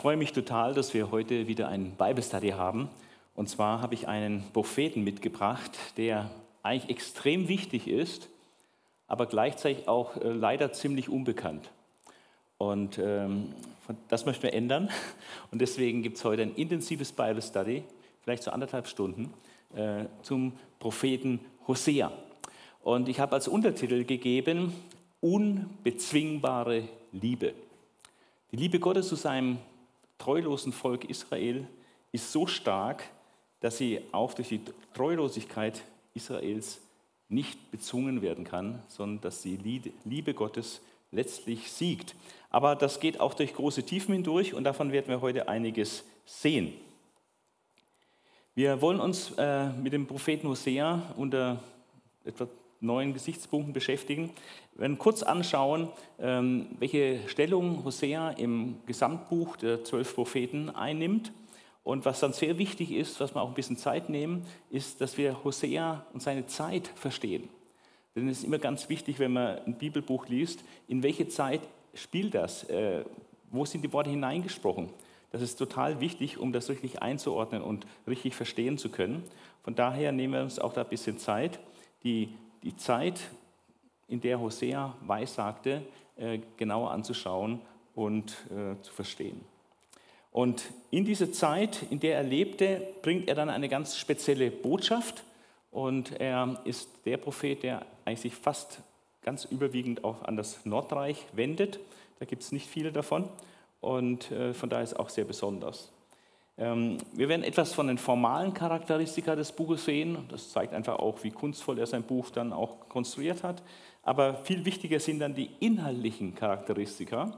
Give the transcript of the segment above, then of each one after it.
freue mich total, dass wir heute wieder ein Bible Study haben. Und zwar habe ich einen Propheten mitgebracht, der eigentlich extrem wichtig ist, aber gleichzeitig auch äh, leider ziemlich unbekannt. Und ähm, das möchten wir ändern. Und deswegen gibt es heute ein intensives Bible Study, vielleicht so anderthalb Stunden, äh, zum Propheten Hosea. Und ich habe als Untertitel gegeben, unbezwingbare Liebe. Die Liebe Gottes zu seinem treulosen Volk Israel ist so stark, dass sie auch durch die Treulosigkeit Israels nicht bezwungen werden kann, sondern dass die Liebe Gottes letztlich siegt. Aber das geht auch durch große Tiefen hindurch und davon werden wir heute einiges sehen. Wir wollen uns äh, mit dem Propheten Hosea unter etwa neuen Gesichtspunkten beschäftigen. Wir werden kurz anschauen, ähm, welche Stellung Hosea im Gesamtbuch der zwölf Propheten einnimmt. Und was dann sehr wichtig ist, was wir auch ein bisschen Zeit nehmen, ist, dass wir Hosea und seine Zeit verstehen. Denn es ist immer ganz wichtig, wenn man ein Bibelbuch liest, in welche Zeit spielt das? Äh, wo sind die Worte hineingesprochen? Das ist total wichtig, um das richtig einzuordnen und richtig verstehen zu können. Von daher nehmen wir uns auch da ein bisschen Zeit, die die Zeit, in der Hosea weissagte, äh, genauer anzuschauen und äh, zu verstehen. Und in diese Zeit, in der er lebte, bringt er dann eine ganz spezielle Botschaft. Und er ist der Prophet, der eigentlich sich fast ganz überwiegend auch an das Nordreich wendet. Da gibt es nicht viele davon. Und äh, von daher ist es auch sehr besonders. Ähm, wir werden etwas von den formalen Charakteristika des Buches sehen. Das zeigt einfach auch, wie kunstvoll er sein Buch dann auch konstruiert hat. Aber viel wichtiger sind dann die inhaltlichen Charakteristika.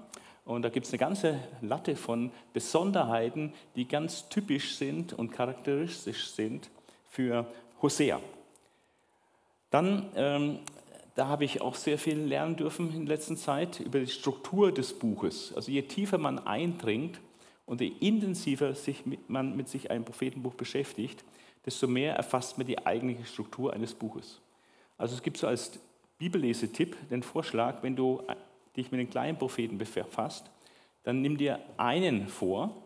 Und da gibt es eine ganze Latte von Besonderheiten, die ganz typisch sind und charakteristisch sind für Hosea. Dann, ähm, da habe ich auch sehr viel lernen dürfen in letzter Zeit über die Struktur des Buches. Also je tiefer man eindringt, und je intensiver sich mit, man mit sich einem Prophetenbuch beschäftigt, desto mehr erfasst man die eigentliche Struktur eines Buches. Also es gibt so als Bibellesetipp den Vorschlag, wenn du dich mit den kleinen Propheten befasst, dann nimm dir einen vor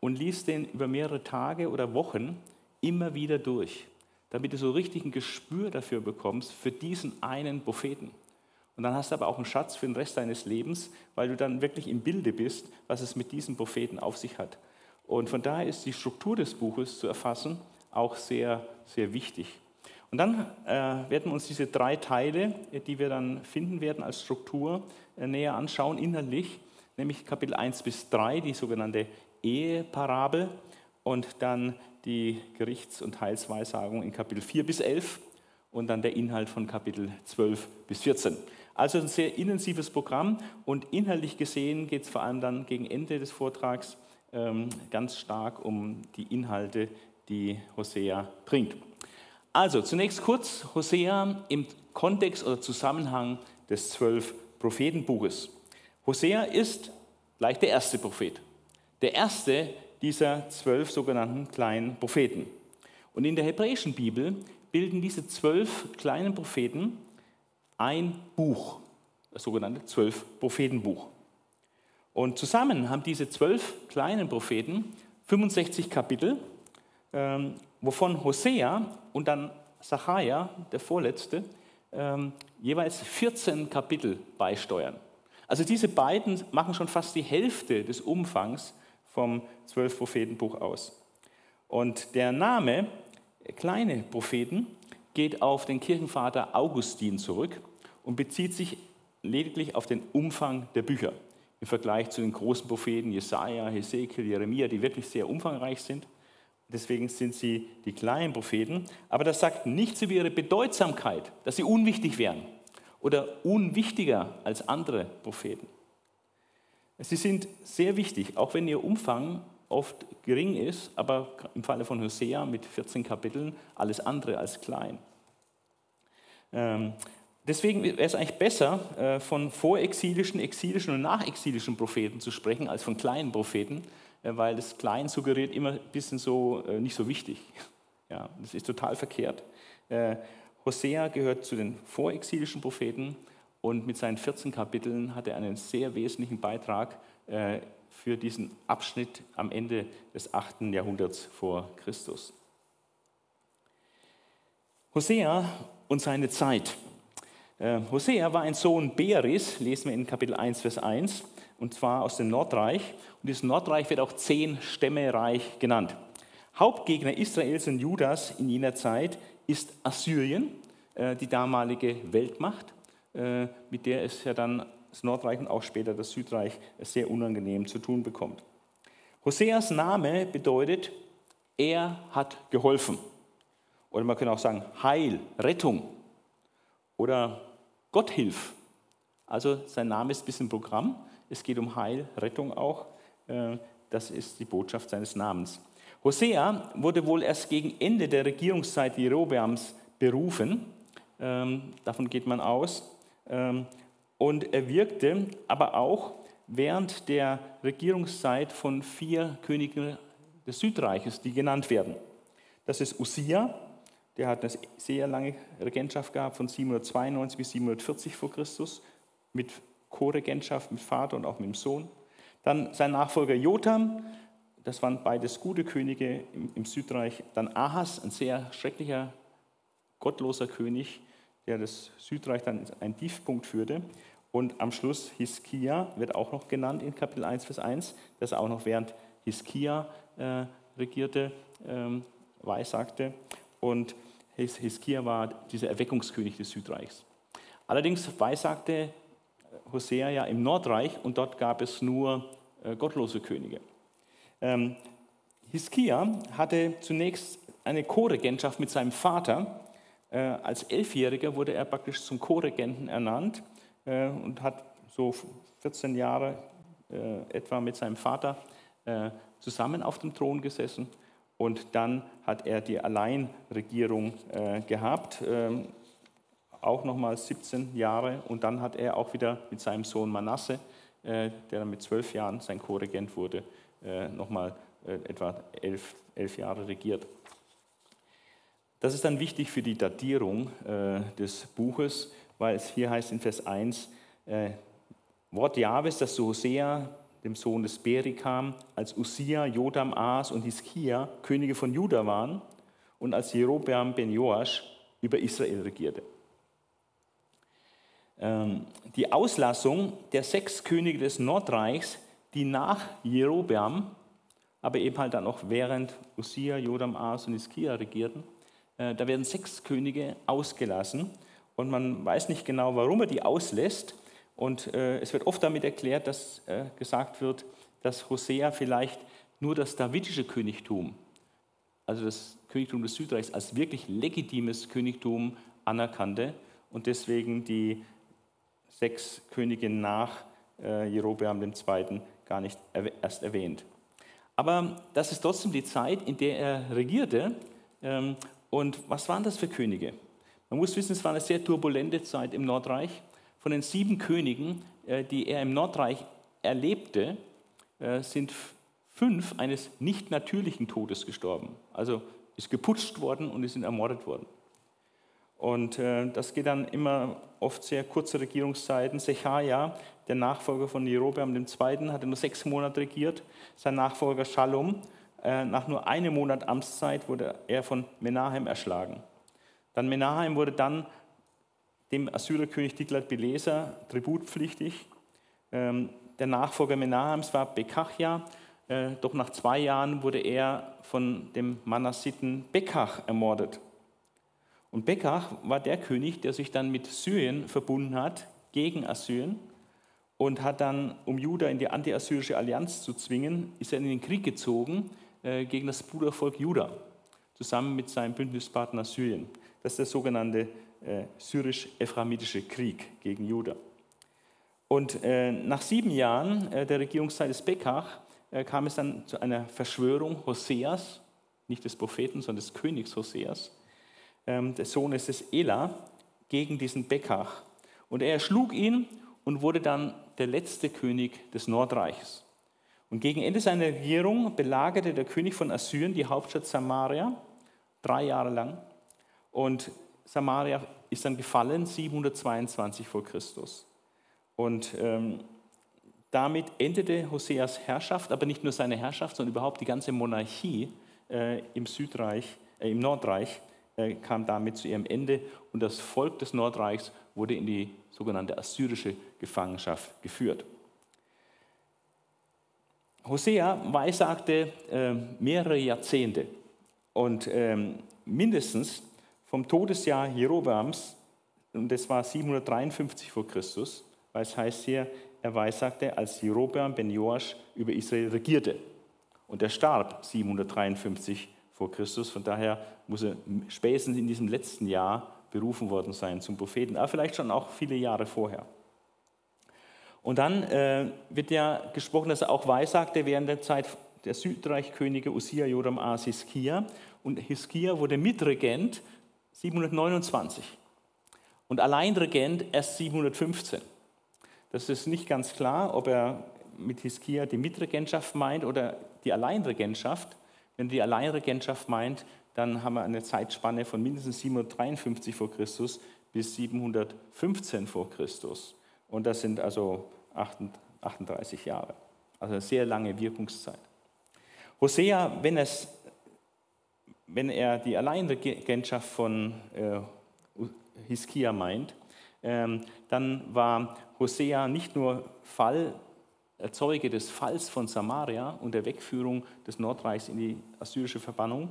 und liest den über mehrere Tage oder Wochen immer wieder durch, damit du so richtig ein Gespür dafür bekommst, für diesen einen Propheten. Und dann hast du aber auch einen Schatz für den Rest deines Lebens, weil du dann wirklich im Bilde bist, was es mit diesem Propheten auf sich hat. Und von daher ist die Struktur des Buches zu erfassen auch sehr, sehr wichtig. Und dann äh, werden wir uns diese drei Teile, die wir dann finden werden als Struktur, äh, näher anschauen, innerlich, nämlich Kapitel 1 bis 3, die sogenannte Eheparabel und dann die Gerichts- und Heilsweissagung in Kapitel 4 bis 11 und dann der Inhalt von Kapitel 12 bis 14. Also ein sehr intensives Programm und inhaltlich gesehen geht es vor allem dann gegen Ende des Vortrags ähm, ganz stark um die Inhalte, die Hosea bringt. Also zunächst kurz Hosea im Kontext oder Zusammenhang des zwölf Prophetenbuches. Hosea ist gleich der erste Prophet, der erste dieser zwölf sogenannten kleinen Propheten. Und in der hebräischen Bibel bilden diese zwölf kleinen Propheten ein Buch, das sogenannte zwölf Prophetenbuch. Und zusammen haben diese zwölf kleinen Propheten 65 Kapitel, ähm, wovon Hosea und dann Sacharja, der vorletzte, ähm, jeweils 14 Kapitel beisteuern. Also diese beiden machen schon fast die Hälfte des Umfangs vom zwölf Prophetenbuch aus. Und der Name kleine Propheten geht auf den Kirchenvater Augustin zurück und bezieht sich lediglich auf den Umfang der Bücher im Vergleich zu den großen Propheten Jesaja, Hesekiel, Jeremia, die wirklich sehr umfangreich sind. Deswegen sind sie die kleinen Propheten. Aber das sagt nichts über ihre Bedeutsamkeit, dass sie unwichtig wären oder unwichtiger als andere Propheten. Sie sind sehr wichtig, auch wenn ihr Umfang oft gering ist, aber im Falle von Hosea mit 14 Kapiteln alles andere als klein. Ähm, deswegen wäre es eigentlich besser, äh, von vorexilischen, exilischen und nachexilischen Propheten zu sprechen, als von kleinen Propheten, äh, weil das Klein suggeriert immer ein bisschen so äh, nicht so wichtig. Ja, das ist total verkehrt. Hosea gehört zu den vorexilischen Propheten und mit seinen 14 Kapiteln hat er einen sehr wesentlichen Beitrag für diesen Abschnitt am Ende des 8. Jahrhunderts vor Christus. Hosea und seine Zeit. Äh, Hosea war ein Sohn Beris, lesen wir in Kapitel 1, Vers 1, und zwar aus dem Nordreich. Und dieses Nordreich wird auch zehn Stämmereich genannt. Hauptgegner Israels und Judas in jener Zeit ist Assyrien, äh, die damalige Weltmacht, äh, mit der es ja dann das Nordreich und auch später das Südreich sehr unangenehm zu tun bekommt. Hoseas Name bedeutet, er hat geholfen. Oder man könnte auch sagen, Heil, Rettung oder Gott hilf. Also sein Name ist ein bisschen Programm. Es geht um Heil, Rettung auch. Äh, das ist die Botschaft seines Namens. Hosea wurde wohl erst gegen Ende der Regierungszeit Jerobeams berufen. Ähm, davon geht man aus. Und er wirkte aber auch während der Regierungszeit von vier Königen des Südreiches, die genannt werden. Das ist Usia, der hat eine sehr lange Regentschaft gehabt, von 792 bis 740 vor Christus, mit Co-Regentschaft mit Vater und auch mit dem Sohn. Dann sein Nachfolger Jotham, das waren beides gute Könige im, im Südreich. Dann Ahas, ein sehr schrecklicher, gottloser König, der das Südreich dann in einen Tiefpunkt führte. Und am Schluss Hiskia wird auch noch genannt in Kapitel 1, Vers 1, dass er auch noch während Hiskia äh, regierte, ähm, weissagte. Und Hiskia war dieser Erweckungskönig des Südreichs. Allerdings weissagte Hosea ja im Nordreich und dort gab es nur äh, gottlose Könige. Ähm, Hiskia hatte zunächst eine Co-Regentschaft mit seinem Vater. Äh, als Elfjähriger wurde er praktisch zum Co-Regenten ernannt äh, und hat so 14 Jahre äh, etwa mit seinem Vater äh, zusammen auf dem Thron gesessen. Und dann hat er die Alleinregierung äh, gehabt, ähm, auch nochmal 17 Jahre. Und dann hat er auch wieder mit seinem Sohn Manasse, der dann mit zwölf Jahren sein Co-Regent wurde, nochmal etwa elf, elf Jahre regiert. Das ist dann wichtig für die Datierung des Buches, weil es hier heißt in Vers 1, äh, Wort Jahwes, das zu Hosea, dem Sohn des Beri kam, als Usia, Jotam, As und Hiskia Könige von Juda waren und als Jerobeam ben Joasch über Israel regierte. Ähm, die Auslassung der sechs Könige des Nordreichs, die nach Jerobeam, aber eben halt dann auch während Usia, Jotam, As und Hiskia regierten, äh, da werden sechs Könige ausgelassen und man weiß nicht genau, warum er die auslässt. Und äh, es wird oft damit erklärt, dass äh, gesagt wird, dass Hosea vielleicht nur das davidische Königtum, also das Königtum des Südreichs, als wirklich legitimes Königtum anerkannte und deswegen die sechs Könige nach äh, Jerobeam II. gar nicht erst erwähnt. Aber das ist trotzdem die Zeit, in der er regierte. Ähm, und was waren das für Könige? Man muss wissen, es war eine sehr turbulente Zeit im Nordreich. Von den sieben Königen, äh, die er im Nordreich erlebte, äh, sind fünf eines nicht natürlichen Todes gestorben. Also ist geputscht worden und ist ermordet worden. Und äh, das geht dann immer oft sehr kurze Regierungszeiten. Sechaja, der Nachfolger von Jerobeam II., hatte nur sechs Monate regiert. Sein Nachfolger Shalom, nach nur einem Monat Amtszeit wurde er von Menahem erschlagen. Dann Menahem wurde dann dem Assyrerkönig Tiglat-Pileser tributpflichtig. Ähm, der Nachfolger Menahems war Bekachja, äh, doch nach zwei Jahren wurde er von dem Manassiten Bekach ermordet. Und Bekach war der König, der sich dann mit Syrien verbunden hat, gegen Assyrien, und hat dann, um Juda in die anti-assyrische Allianz zu zwingen, ist er in den Krieg gezogen äh, gegen das Brudervolk Juda, zusammen mit seinem Bündnispartner Syrien. Das ist der sogenannte äh, syrisch-ephramitische Krieg gegen Juda. Und äh, nach sieben Jahren äh, der Regierungszeit des Bekach äh, kam es dann zu einer Verschwörung Hoseas, nicht des Propheten, sondern des Königs Hoseas, ähm, des Sohnes des Ela, gegen diesen Bekach. Und er erschlug ihn und wurde dann der letzte König des Nordreichs. Und gegen Ende seiner Regierung belagerte der König von Assyrien die Hauptstadt Samaria drei Jahre lang und Samaria ist dann gefallen 722 vor Christus. Und ähm, damit endete Hoseas Herrschaft, aber nicht nur seine Herrschaft, sondern überhaupt die ganze Monarchie äh, im Südreich, äh, im Nordreich äh, kam damit zu ihrem Ende und das Volk des Nordreichs wurde in die sogenannte assyrische Gefangenschaft geführt. Hosea weissagte äh, mehrere Jahrzehnte und ähm, mindestens vom Todesjahr Jerobeams, und das war 753 vor Christus, weil es heißt hier, er weissagte, als Jerobeam ben Joasch über Israel regierte. Und er starb 753 vor Christus. Von daher muss er spätestens in diesem letzten Jahr berufen worden sein zum Propheten, aber vielleicht schon auch viele Jahre vorher. Und dann äh, wird ja gesprochen, dass er auch weissagte während der Zeit der Südreichkönige Usia, Joram, As, Hiskia. Und Hiskia wurde Mitregent 729 und Alleinregent erst 715. Das ist nicht ganz klar, ob er mit Hiskia die Mitregentschaft meint oder die Alleinregentschaft. Wenn die Alleinregentschaft meint, dann haben wir eine Zeitspanne von mindestens 753 vor Christus bis 715 vor Christus. Und das sind also 38 Jahre. Also eine sehr lange Wirkungszeit. Hosea, wenn, es, wenn er die Alleinregentschaft von äh, Hiskia meint, ähm, dann war Hosea nicht nur Fall, Zeuge des Falls von Samaria und der Wegführung des Nordreichs in die assyrische Verbannung,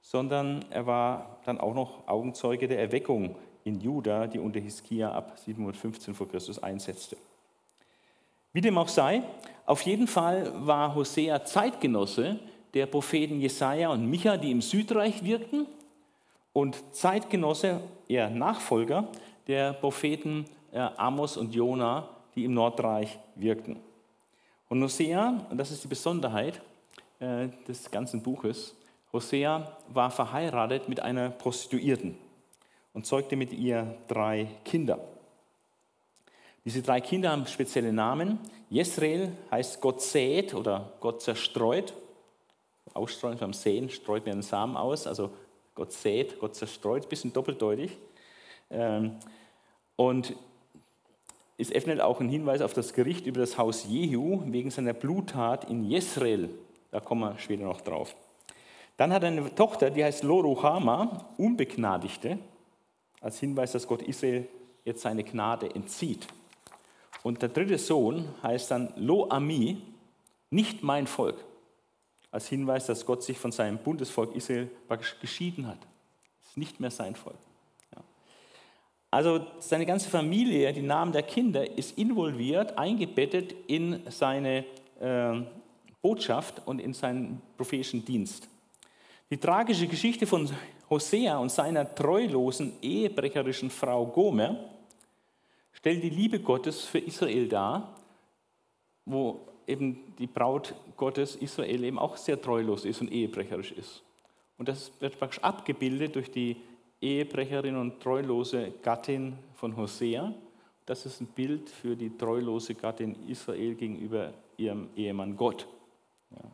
sondern er war dann auch noch Augenzeuge der Erweckung in Juda, die unter Hiskia ab 715 vor Christus einsetzte. Wie dem auch sei, auf jeden Fall war Hosea Zeitgenosse der Propheten Jesaja und Micha, die im Südreich wirkten, und Zeitgenosse, eher Nachfolger der Propheten äh, Amos und Jona, die im Nordreich wirkten. Und Hosea, und das ist die Besonderheit äh, des ganzen Buches, Hosea war verheiratet mit einer Prostituierten und zeugte mit ihr drei Kinder. Diese drei Kinder haben spezielle Namen. Jesrael heißt Gott sät oder Gott zerstreut. Ausstreuen beim Sehen streut mir einen Samen aus, also Gott sät, Gott zerstreut, bisschen doppeldeutig. Ähm, und ist öffnet auch ein Hinweis auf das Gericht über das Haus Jehu wegen seiner Bluttat in Jesrael. Da kommen wir später noch drauf. Dann hat er eine Tochter, die heißt Loruhama, Unbegnadigte, als Hinweis, dass Gott Israel jetzt seine Gnade entzieht. Und der dritte Sohn heißt dann Lo-Ami, nicht mein Volk, als Hinweis, dass Gott sich von seinem Bundesvolk Israel praktisch geschieden hat. Es ist nicht mehr sein Volk. Ja. Also seine ganze Familie, die Namen der Kinder, ist involviert, eingebettet in seine äh, Botschaft und in seinen prophetischen Dienst. Die tragische Geschichte von Hosea und seiner treulosen, ehebrecherischen Frau Gomer stellt die Liebe Gottes für Israel dar, wo eben die Braut Gottes Israel eben auch sehr treulos ist und ehebrecherisch ist. Und das wird praktisch abgebildet durch die Ehebrecherin und treulose Gattin von Hosea. Das ist ein Bild für die treulose Gattin Israel gegenüber ihrem Ehemann Gott. Ja.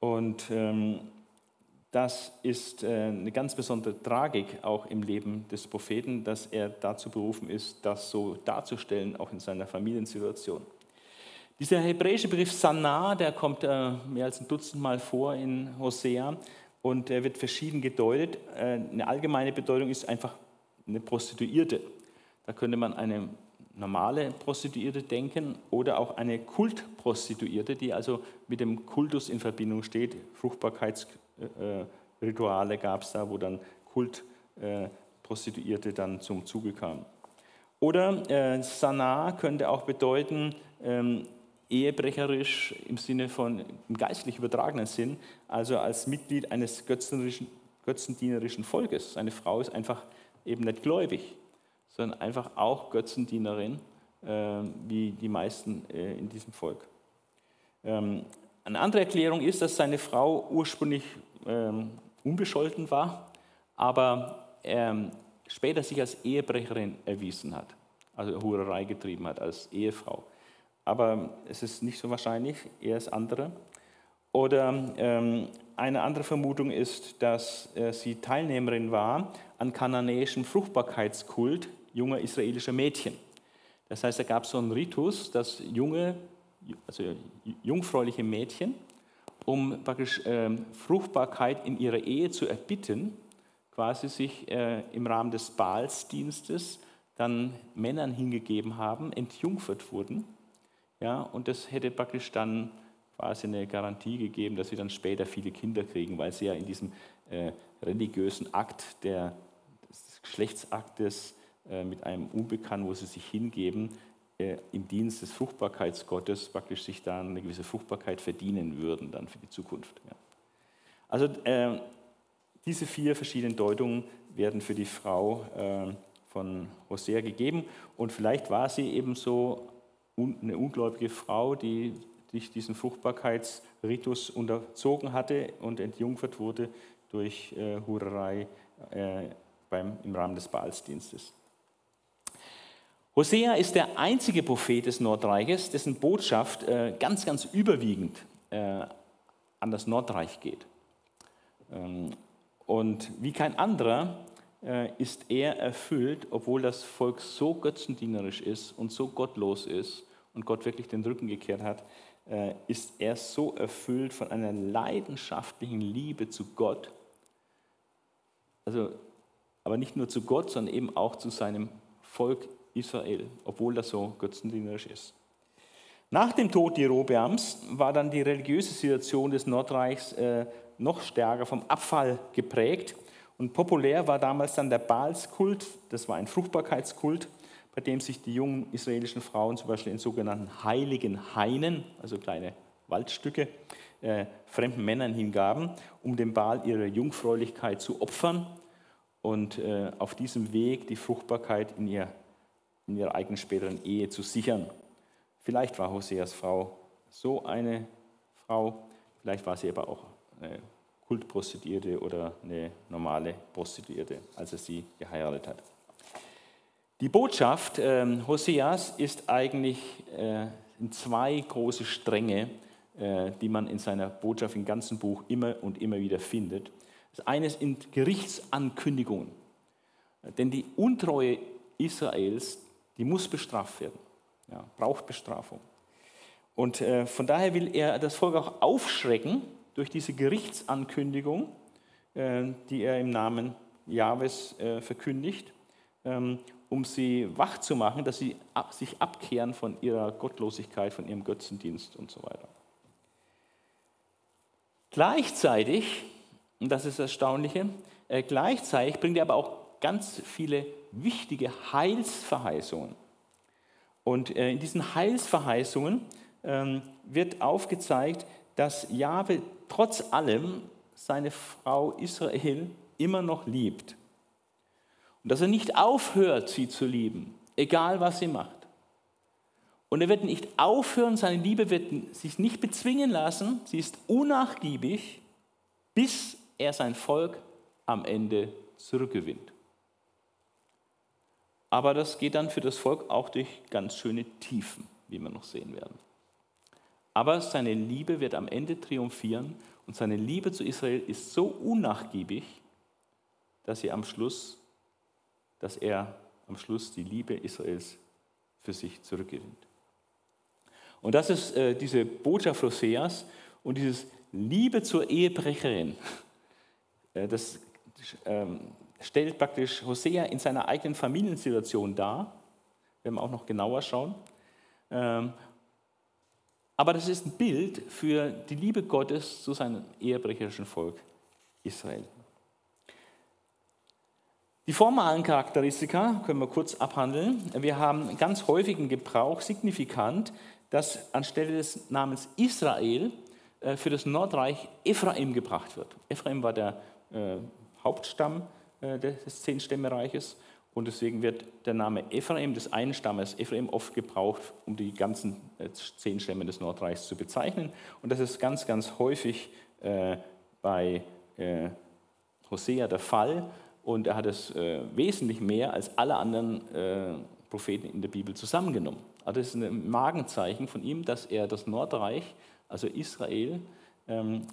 Und ähm, das ist äh, eine ganz besondere Tragik auch im Leben des Propheten, dass er dazu berufen ist, das so darzustellen, auch in seiner Familiensituation. Dieser hebräische Begriff Sanah, der kommt äh, mehr als ein Dutzend Mal vor in Hosea und er wird verschieden gedeutet. Äh, eine allgemeine Bedeutung ist einfach eine Prostituierte. Da könnte man eine normale Prostituierte denken oder auch eine Kultprostituierte, die also mit dem Kultus in Verbindung steht, Fruchtbarkeits äh, Rituale gab es da, wo dann Kultprostituierte äh, dann zum Zuge kamen. Oder äh, Sana könnte auch bedeuten, ähm, ehebrecherisch im Sinne von im geistlich übertragenen Sinn, also als Mitglied eines götzendienerischen Volkes. Eine Frau ist einfach eben nicht gläubig, sondern einfach auch Götzendienerin, äh, wie die meisten äh, in diesem Volk. Ähm, eine andere Erklärung ist, dass seine Frau ursprünglich ähm, unbescholten war, aber ähm, später sich als Ehebrecherin erwiesen hat, also Hurerei getrieben hat als Ehefrau. Aber es ist nicht so wahrscheinlich, eher das andere. Oder ähm, eine andere Vermutung ist, dass äh, sie Teilnehmerin war an kananäischem Fruchtbarkeitskult junger israelischer Mädchen. Das heißt, da gab es so einen Ritus, dass junge, also jungfräuliche Mädchen, um praktisch äh, Fruchtbarkeit in ihrer Ehe zu erbitten, quasi sich äh, im Rahmen des Balsdienstes dann Männern hingegeben haben, entjungfert wurden. Ja, und das hätte praktisch dann quasi eine Garantie gegeben, dass sie dann später viele Kinder kriegen, weil sie ja in diesem äh, religiösen Akt der, des Geschlechtsaktes äh, mit einem Unbekannten, wo sie sich hingeben, äh, im Dienst des Fruchtbarkeitsgottes praktisch sich dann eine gewisse Fruchtbarkeit verdienen würden dann für die Zukunft. Ja. Also äh, diese vier verschiedenen Deutungen werden für die Frau äh, von Hosea gegeben und vielleicht war sie eben so eine ungläubige Frau, die sich diesen Fruchtbarkeitsritus unterzogen hatte und entjungfert wurde durch äh, Hurerei äh, beim, im Rahmen des Baalsdienstes. Hosea ist der einzige Prophet des Nordreiches, dessen Botschaft äh, ganz, ganz überwiegend äh, an das Nordreich geht. Ähm, und wie kein anderer ist er erfüllt, obwohl das Volk so götzendienerisch ist und so gottlos ist und Gott wirklich den Rücken gekehrt hat, äh, ist er so erfüllt von einer leidenschaftlichen Liebe zu Gott. Also, aber nicht nur zu Gott, sondern eben auch zu seinem Volk Israel, obwohl das so götzendienerisch ist. Nach dem Tod Jerobeams war dann die religiöse Situation des Nordreichs äh, noch stärker vom Abfall geprägt. Und populär war damals dann der Baalskult, das war ein Fruchtbarkeitskult, bei dem sich die jungen israelischen Frauen zum Beispiel in sogenannten heiligen Hainen, also kleine Waldstücke, äh, fremden Männern hingaben, um dem Baal ihre Jungfräulichkeit zu opfern und äh, auf diesem Weg die Fruchtbarkeit in, ihr, in ihrer eigenen späteren Ehe zu sichern. Vielleicht war Hoseas Frau so eine Frau, vielleicht war sie aber auch eine Kultprostituierte oder eine normale Prostituierte, als er sie geheiratet hat. Die Botschaft äh, Hoseas ist eigentlich äh, in zwei große Stränge, äh, die man in seiner Botschaft im ganzen Buch immer und immer wieder findet. Das eine sind Gerichtsankündigungen. Denn die Untreue Israels, die muss bestraft werden, ja, braucht Bestrafung. Und äh, von daher will er das Volk auch aufschrecken durch diese Gerichtsankündigung, äh, die er im Namen Jahwes äh, verkündigt. Ähm, um sie wach zu machen, dass sie sich abkehren von ihrer Gottlosigkeit, von ihrem Götzendienst und so weiter. Gleichzeitig, und das ist das Erstaunliche, äh, gleichzeitig bringt er aber auch ganz viele wichtige Heilsverheißungen. Und in diesen Heilsverheißungen ähm, wird aufgezeigt, dass Jahwe trotz allem seine Frau Israel immer noch liebt. Und dass er nicht aufhört, sie zu lieben, egal was sie macht. Und er wird nicht aufhören, seine Liebe wird sich nicht bezwingen lassen, sie ist unnachgiebig, bis er sein Volk am Ende zurückgewinnt. Aber das geht dann für das Volk auch durch ganz schöne Tiefen, wie wir noch sehen werden. Aber seine Liebe wird am Ende triumphieren und seine Liebe zu Israel ist so unnachgiebig, dass sie am Schluss dass er am Schluss die Liebe Israels für sich zurückgewinnt. Und das ist äh, diese Botschaft Hoseas und dieses Liebe zur Ehebrecherin. Äh, das ähm, stellt praktisch Hosea in seiner eigenen Familiensituation dar, wenn wir auch noch genauer schauen. Ähm, aber das ist ein Bild für die Liebe Gottes zu seinem ehebrecherischen Volk Israel. Die formalen Charakteristika können wir kurz abhandeln. Wir haben ganz häufigen Gebrauch, signifikant, dass anstelle des Namens Israel äh, für das Nordreich Ephraim gebracht wird. Ephraim war der äh, Hauptstamm äh, des Zehnstämmereiches und deswegen wird der Name Ephraim des einen Stammes Ephraim oft gebraucht, um die ganzen zehn Stämme des Nordreichs zu bezeichnen. Und das ist ganz, ganz häufig bei Hosea der Fall und er hat es äh, wesentlich mehr als alle anderen äh, Propheten in der Bibel zusammengenommen. Also das ist ein Magenzeichen von ihm, dass er das Nordreich, also Israel, ähm,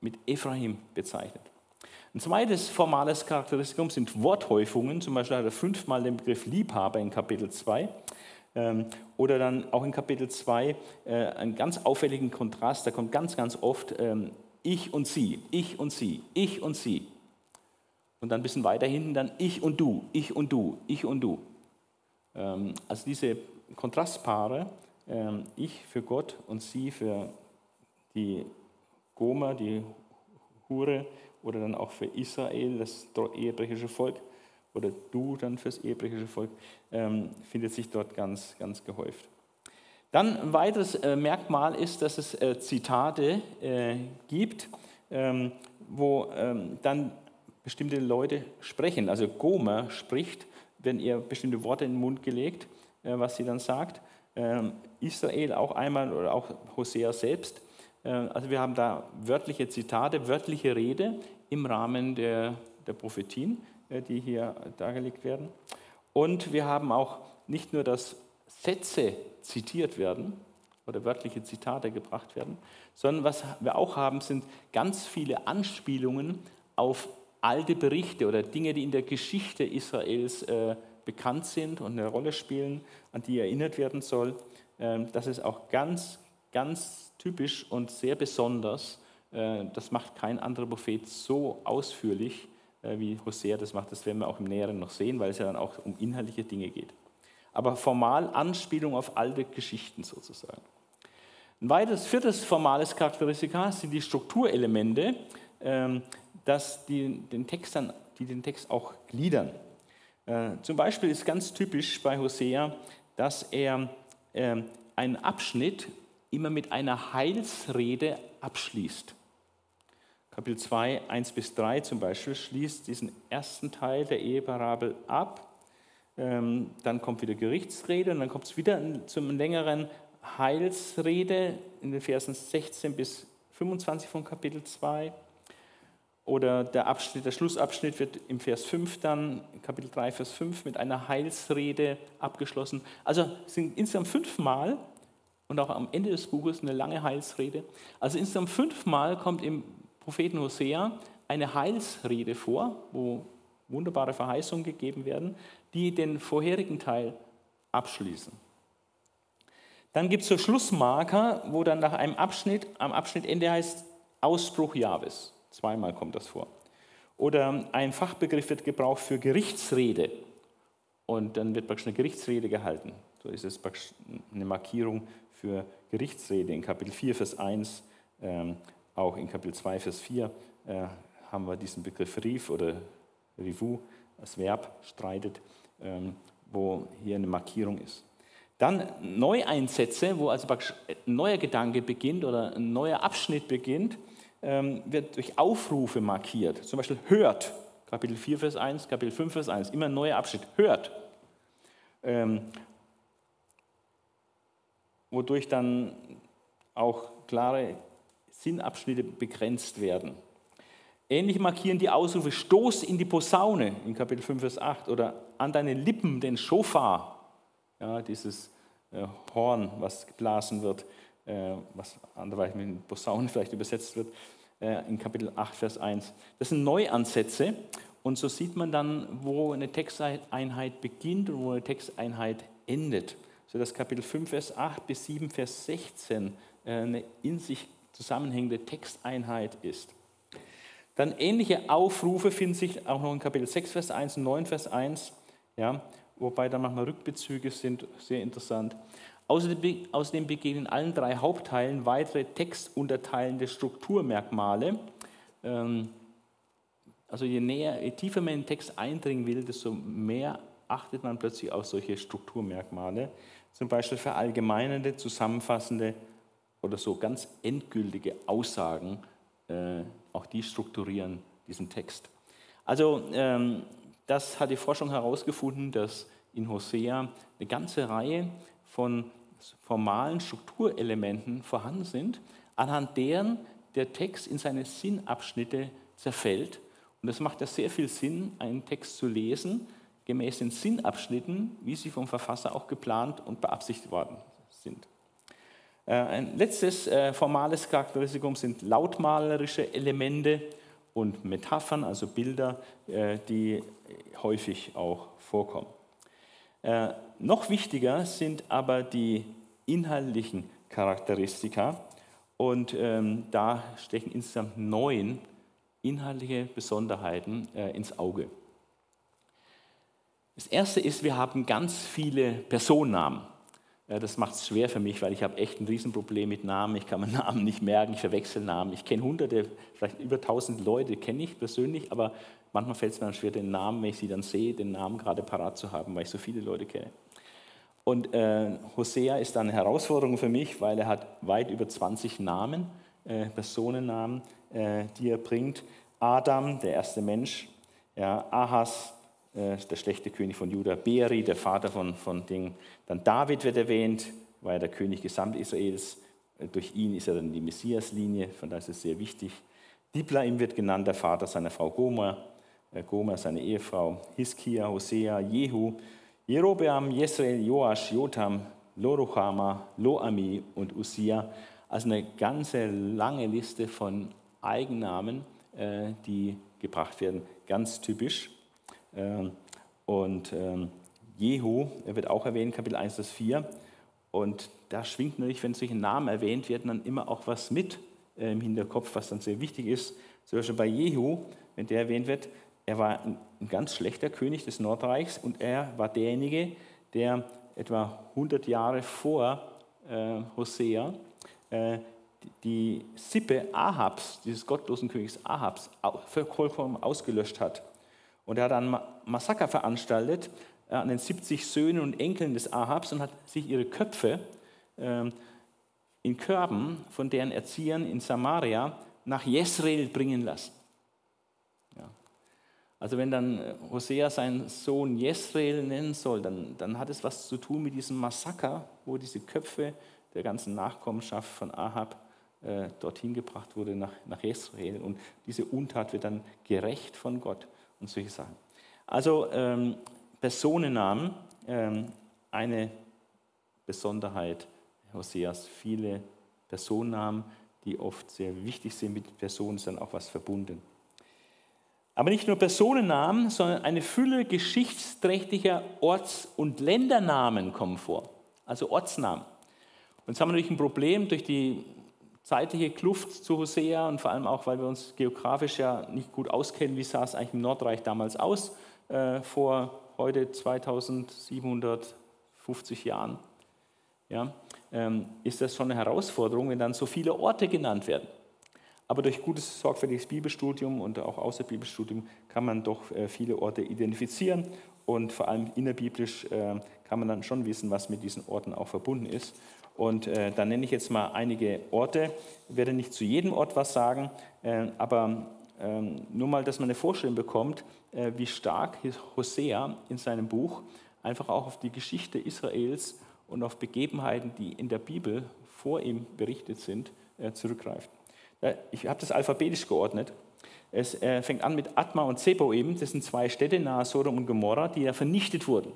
mit Ephraim bezeichnet. Ein zweites formales Charakteristikum sind Worthäufungen. Zum Beispiel hat er fünfmal den Begriff Liebhaber in Kapitel 2. Ähm, oder dann auch in Kapitel 2 äh, einen ganz auffälligen Kontrast, da kommt ganz, ganz oft ähm, ich und sie, ich und sie, ich und sie. Und dann ein bisschen weiter hinten dann ich und du, ich und du, ich und du. Ähm, also diese Kontrastpaare, ich für Gott und sie für die Gomer, die Hure, oder dann auch für Israel, das ehebrecherische Volk, oder du dann fürs ehebrecherische Volk, ähm, findet sich dort ganz, ganz gehäuft. Dann ein weiteres äh, Merkmal ist, dass es äh, Zitate äh, gibt, ähm, wo ähm, dann bestimmte Leute sprechen. Also Gomer spricht, wenn ihr bestimmte Worte in den Mund gelegt, äh, was sie dann sagt. Ähm, Israel auch einmal oder auch Hosea selbst. Äh, also wir haben da wörtliche Zitate, wörtliche Rede im Rahmen der, der Prophetien. Äh, die hier dargelegt werden. Und wir haben auch nicht nur, dass Sätze zitiert werden oder wörtliche Zitate gebracht werden, sondern was wir auch haben, sind ganz viele Anspielungen auf alte Berichte oder Dinge, die in der Geschichte Israels äh, bekannt sind und eine Rolle spielen, an die erinnert werden soll. Ähm, das ist auch ganz, ganz typisch und sehr besonders. Äh, das macht kein anderer Prophet so ausführlich äh, wie Hosea das macht. Das werden wir auch im Näheren noch sehen, weil es ja dann auch um inhaltliche Dinge geht. Aber formal Anspielung auf alte Geschichten sozusagen. Ein weiteres, viertes formales Charakteristika sind die Strukturelemente, ähm, dass die den Text, dann, die den Text auch gliedern. Äh, zum Beispiel ist ganz typisch bei Hosea, dass er ähm, einen Abschnitt immer mit einer Heilsrede abschließt. Kapitel 2, 1 bis 3 zum Beispiel, schließt diesen ersten Teil der Eheparabel ab. Ähm, dann kommt wieder Gerichtsrede und dann kommt es wieder zum längeren Heilsrede in den Versen 16 bis 25 von Kapitel 2. Oder der, Abschnitt, der Schlussabschnitt wird im Vers 5 dann, Kapitel 3, Vers 5, mit einer Heilsrede abgeschlossen. Also sind insgesamt fünfmal und auch am Ende des Buches eine lange Heilsrede. Also insgesamt fünfmal kommt im Propheten Hosea eine Heilsrede vor, wo wunderbare Verheißungen gegeben werden, die den vorherigen Teil abschließen. Dann gibt es so Schlussmarker, wo dann nach einem Abschnitt, am Abschnittende heißt Ausspruch Jahwes. Zweimal kommt das vor. Oder ein Fachbegriff wird gebraucht für Gerichtsrede. Und dann wird praktisch eine Gerichtsrede gehalten. So ist es praktisch eine Markierung für Gerichtsrede in Kapitel 4, Vers 1 auch in Kapitel 2, Vers 4 äh, haben wir diesen Begriff Rief oder Rivu als Verb streitet, ähm, wo hier eine Markierung ist. Dann Neueinsätze, wo also ein neuer Gedanke beginnt oder ein neuer Abschnitt beginnt, ähm, wird durch Aufrufe markiert. Zum Beispiel hört, Kapitel 4, Vers 1, Kapitel 5, Vers 1, immer ein neuer Abschnitt, hört. Ähm, wodurch dann auch klare Sinnabschnitte begrenzt werden. Ähnlich markieren die Ausrufe Stoß in die Posaune in Kapitel 5, Vers 8 oder an deine Lippen den Schofar, ja, dieses äh, Horn, was geblasen wird, äh, was anderweitig mit Posaune vielleicht übersetzt wird, äh, in Kapitel 8, Vers 1. Das sind Neuansätze und so sieht man dann, wo eine Texteinheit beginnt und wo eine Texteinheit endet. So dass Kapitel 5, Vers 8 bis 7, Vers 16 äh, eine in sich zusammenhängende Texteinheit ist. Dann ähnliche Aufrufe finden sich auch noch in Kapitel 6, Vers 1 und 9, Vers 1, ja, wobei dann manchmal Rückbezüge sind, sehr interessant. Außerdem, begegnen in allen drei Hauptteilen weitere textunterteilende Strukturmerkmale. Ähm, also je näher, je tiefer man in den Text eindringen will, desto mehr achtet man plötzlich auf solche Strukturmerkmale. Zum Beispiel verallgemeinernde, zusammenfassende oder so ganz endgültige Aussagen, äh, auch die strukturieren diesen Text. Also ähm, das hat die Forschung herausgefunden, dass in Hosea eine ganze Reihe von formalen Strukturelementen vorhanden sind, anhand deren der Text in seine Sinnabschnitte zerfällt. Und es macht ja sehr viel Sinn, einen Text zu lesen, gemäß den Sinnabschnitten, wie sie vom Verfasser auch geplant und beabsichtigt worden sind. Äh, ein letztes äh, formales Charakteristikum sind lautmalerische Elemente und Metaphern, also Bilder, äh, die häufig auch vorkommen. Noch wichtiger sind aber die inhaltlichen Charakteristika. Und ähm, da stechen insgesamt neun inhaltliche Besonderheiten ins Auge. Das erste ist, wir haben ganz viele Personennamen. Das macht es schwer für mich, weil ich habe echt ein Riesenproblem mit Namen. Ich kann meinen Namen nicht merken, ich verwechsel Namen. Ich kenne hunderte, vielleicht über tausend Leute, kenne ich persönlich, aber manchmal fällt es mir dann schwer, den Namen, wenn ich sie dann sehe, den Namen gerade parat zu haben, weil ich so viele Leute kenne. Und äh, Hosea ist eine Herausforderung für mich, weil er hat weit über 20 Namen, äh, Personennamen, äh, die er bringt. Adam, der erste Mensch, ja, Ahas, äh, der schlechte König von Juda, Beri, der Vater von, von Dingen. Dann David wird erwähnt, war ja der König gesamt Israels. Äh, durch ihn ist er dann die Messiaslinie, von daher ist es sehr wichtig. Diblaim wird genannt, der Vater seiner Frau Gomer, äh, Gomer seine Ehefrau, Hiskia, Hosea, Jehu, Jerobeam, Jesrael, Joasch, Jotam, Loruchama, Loami und Usia. Also eine ganze lange Liste von Eigennamen, die gebracht werden, ganz typisch. Ähm, und ähm, Jehu, wird auch erwähnt, Kapitel 1 bis 4. Und da schwingt natürlich, wenn solche Namen erwähnt werden, dann immer auch was mit äh, im Hinterkopf, was dann sehr wichtig ist. Zum Beispiel bei Jehu, wenn der erwähnt wird, er war ein, ganz schlechter König des Nordreichs und er war derjenige, der etwa 100 Jahre vor äh, Hosea äh, die Sippe Ahabs, dieses gottlosen Königs Ahabs, vollkommen ausgelöscht hat. Und er hat ein Massaker veranstaltet äh, an den 70 Söhnen und Enkeln des Ahabs und hat sich ihre Köpfe ähm, in Körben von deren Erziehern in Samaria nach Jezreel bringen lassen. Ja. Also wenn dann äh, Hosea seinen Sohn Jezreel nennen soll, dann, dann hat es was zu tun mit diesem Massaker, wo diese Köpfe der ganzen Nachkommenschaft von Ahab äh, dorthin gebracht wurde nach, nach Jezreel. Und diese Untat wird dann gerecht von Gott und solche Sachen. Also ähm, Personennamen, ähm, eine Besonderheit Hoseas, viele Personennamen, die oft sehr wichtig sind, mit Personen ist dann auch was verbunden. Aber nicht nur Personennamen, sondern eine Fülle geschichtsträchtiger Orts- und Ländernamen kommen vor, also Ortsnamen. Und jetzt haben wir natürlich ein Problem durch die zeitliche Kluft zu Hosea und vor allem auch, weil wir uns geografisch ja nicht gut auskennen, wie sah es eigentlich im Nordreich damals aus, äh, vor heute 2750 Jahren. Ja, ähm, ist das schon eine Herausforderung, wenn dann so viele Orte genannt werden. Aber durch gutes, sorgfältiges Bibelstudium und auch außerbibelstudium kann man doch äh, viele Orte identifizieren und vor allem innerbiblisch äh, kann man dann schon wissen, was mit diesen Orten auch verbunden ist. Und äh, da nenne ich jetzt mal einige Orte. Ich werde nicht zu jedem Ort was sagen, äh, aber äh, nur mal, dass man eine Vorstellung bekommt, äh, wie stark Hosea in seinem Buch einfach auch auf die Geschichte Israels und auf Begebenheiten, die in der Bibel vor ihm berichtet sind, äh, zurückgreift. Ich habe das alphabetisch geordnet. Es äh, fängt an mit Atma und Zeboim. Das sind zwei Städte nahe Sodom und Gomorra, die ja vernichtet wurden.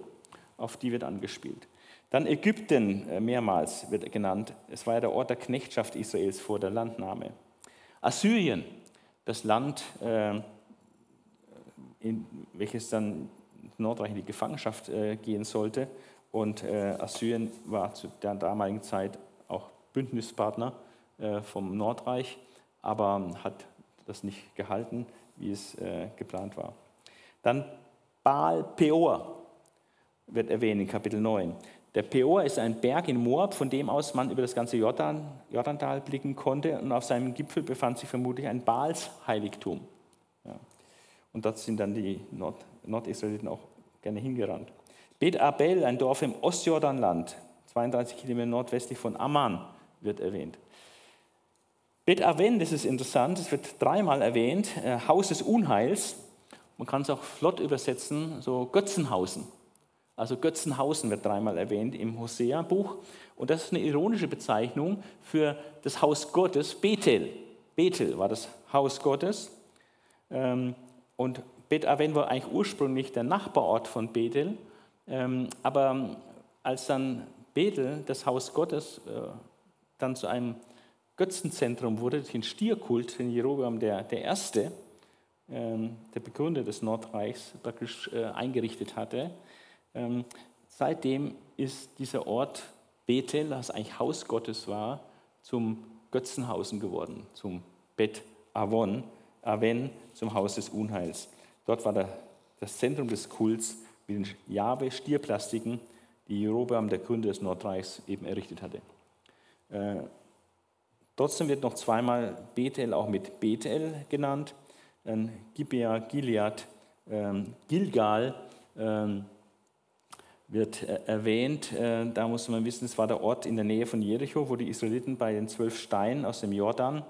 Auf die wird angespielt. Dann Ägypten äh, mehrmals wird genannt. Es war ja der Ort der Knechtschaft Israels vor der Landnahme. Assyrien, das Land, äh, in welches dann Nordreich in die Gefangenschaft äh, gehen sollte. Und Assyrien war zu der damaligen Zeit auch Bündnispartner vom Nordreich, aber hat das nicht gehalten, wie es geplant war. Dann Baal Peor wird erwähnt in Kapitel 9. Der Peor ist ein Berg in Moab, von dem aus man über das ganze Jordan, Jordantal blicken konnte. Und auf seinem Gipfel befand sich vermutlich ein Baals-Heiligtum. Ja. Und dort sind dann die Nord Nordisraeliten auch gerne hingerannt. Bet Abel, ein Dorf im Ostjordanland, 32 Kilometer nordwestlich von Amman, wird erwähnt. Bet Aven, das ist interessant, es wird dreimal erwähnt, äh, Haus des Unheils. Man kann es auch flott übersetzen, so Götzenhausen. Also Götzenhausen wird dreimal erwähnt im Hosea-Buch. Und das ist eine ironische Bezeichnung für das Haus Gottes, Bethel. Bethel war das Haus Gottes. Ähm, und Bet war eigentlich ursprünglich der Nachbarort von Bethel. Ähm, aber als dann Bethel, das Haus Gottes, äh, dann zu einem Götzenzentrum wurde, den Stierkult, den Jerobeam der, der Erste, ähm, der Begründer des Nordreichs, praktisch äh, eingerichtet hatte, ähm, seitdem ist dieser Ort Bethel, das eigentlich Haus Gottes war, zum Götzenhausen geworden, zum Bet Avon, Aven, zum Haus des Unheils. Dort war der, das Zentrum des Kults mit den Jahwe-Stierplastiken, die Jerobeam, der Gründer des Nordreichs, eben errichtet hatte. Äh, trotzdem wird noch zweimal Bethel auch mit Bethel genannt, dann Gibea, Gilead, ähm, Gilgal ähm, wird äh, erwähnt. Äh, da muss man wissen, es war der Ort in der Nähe von Jericho, wo die Israeliten bei den zwölf Steinen aus dem Jordan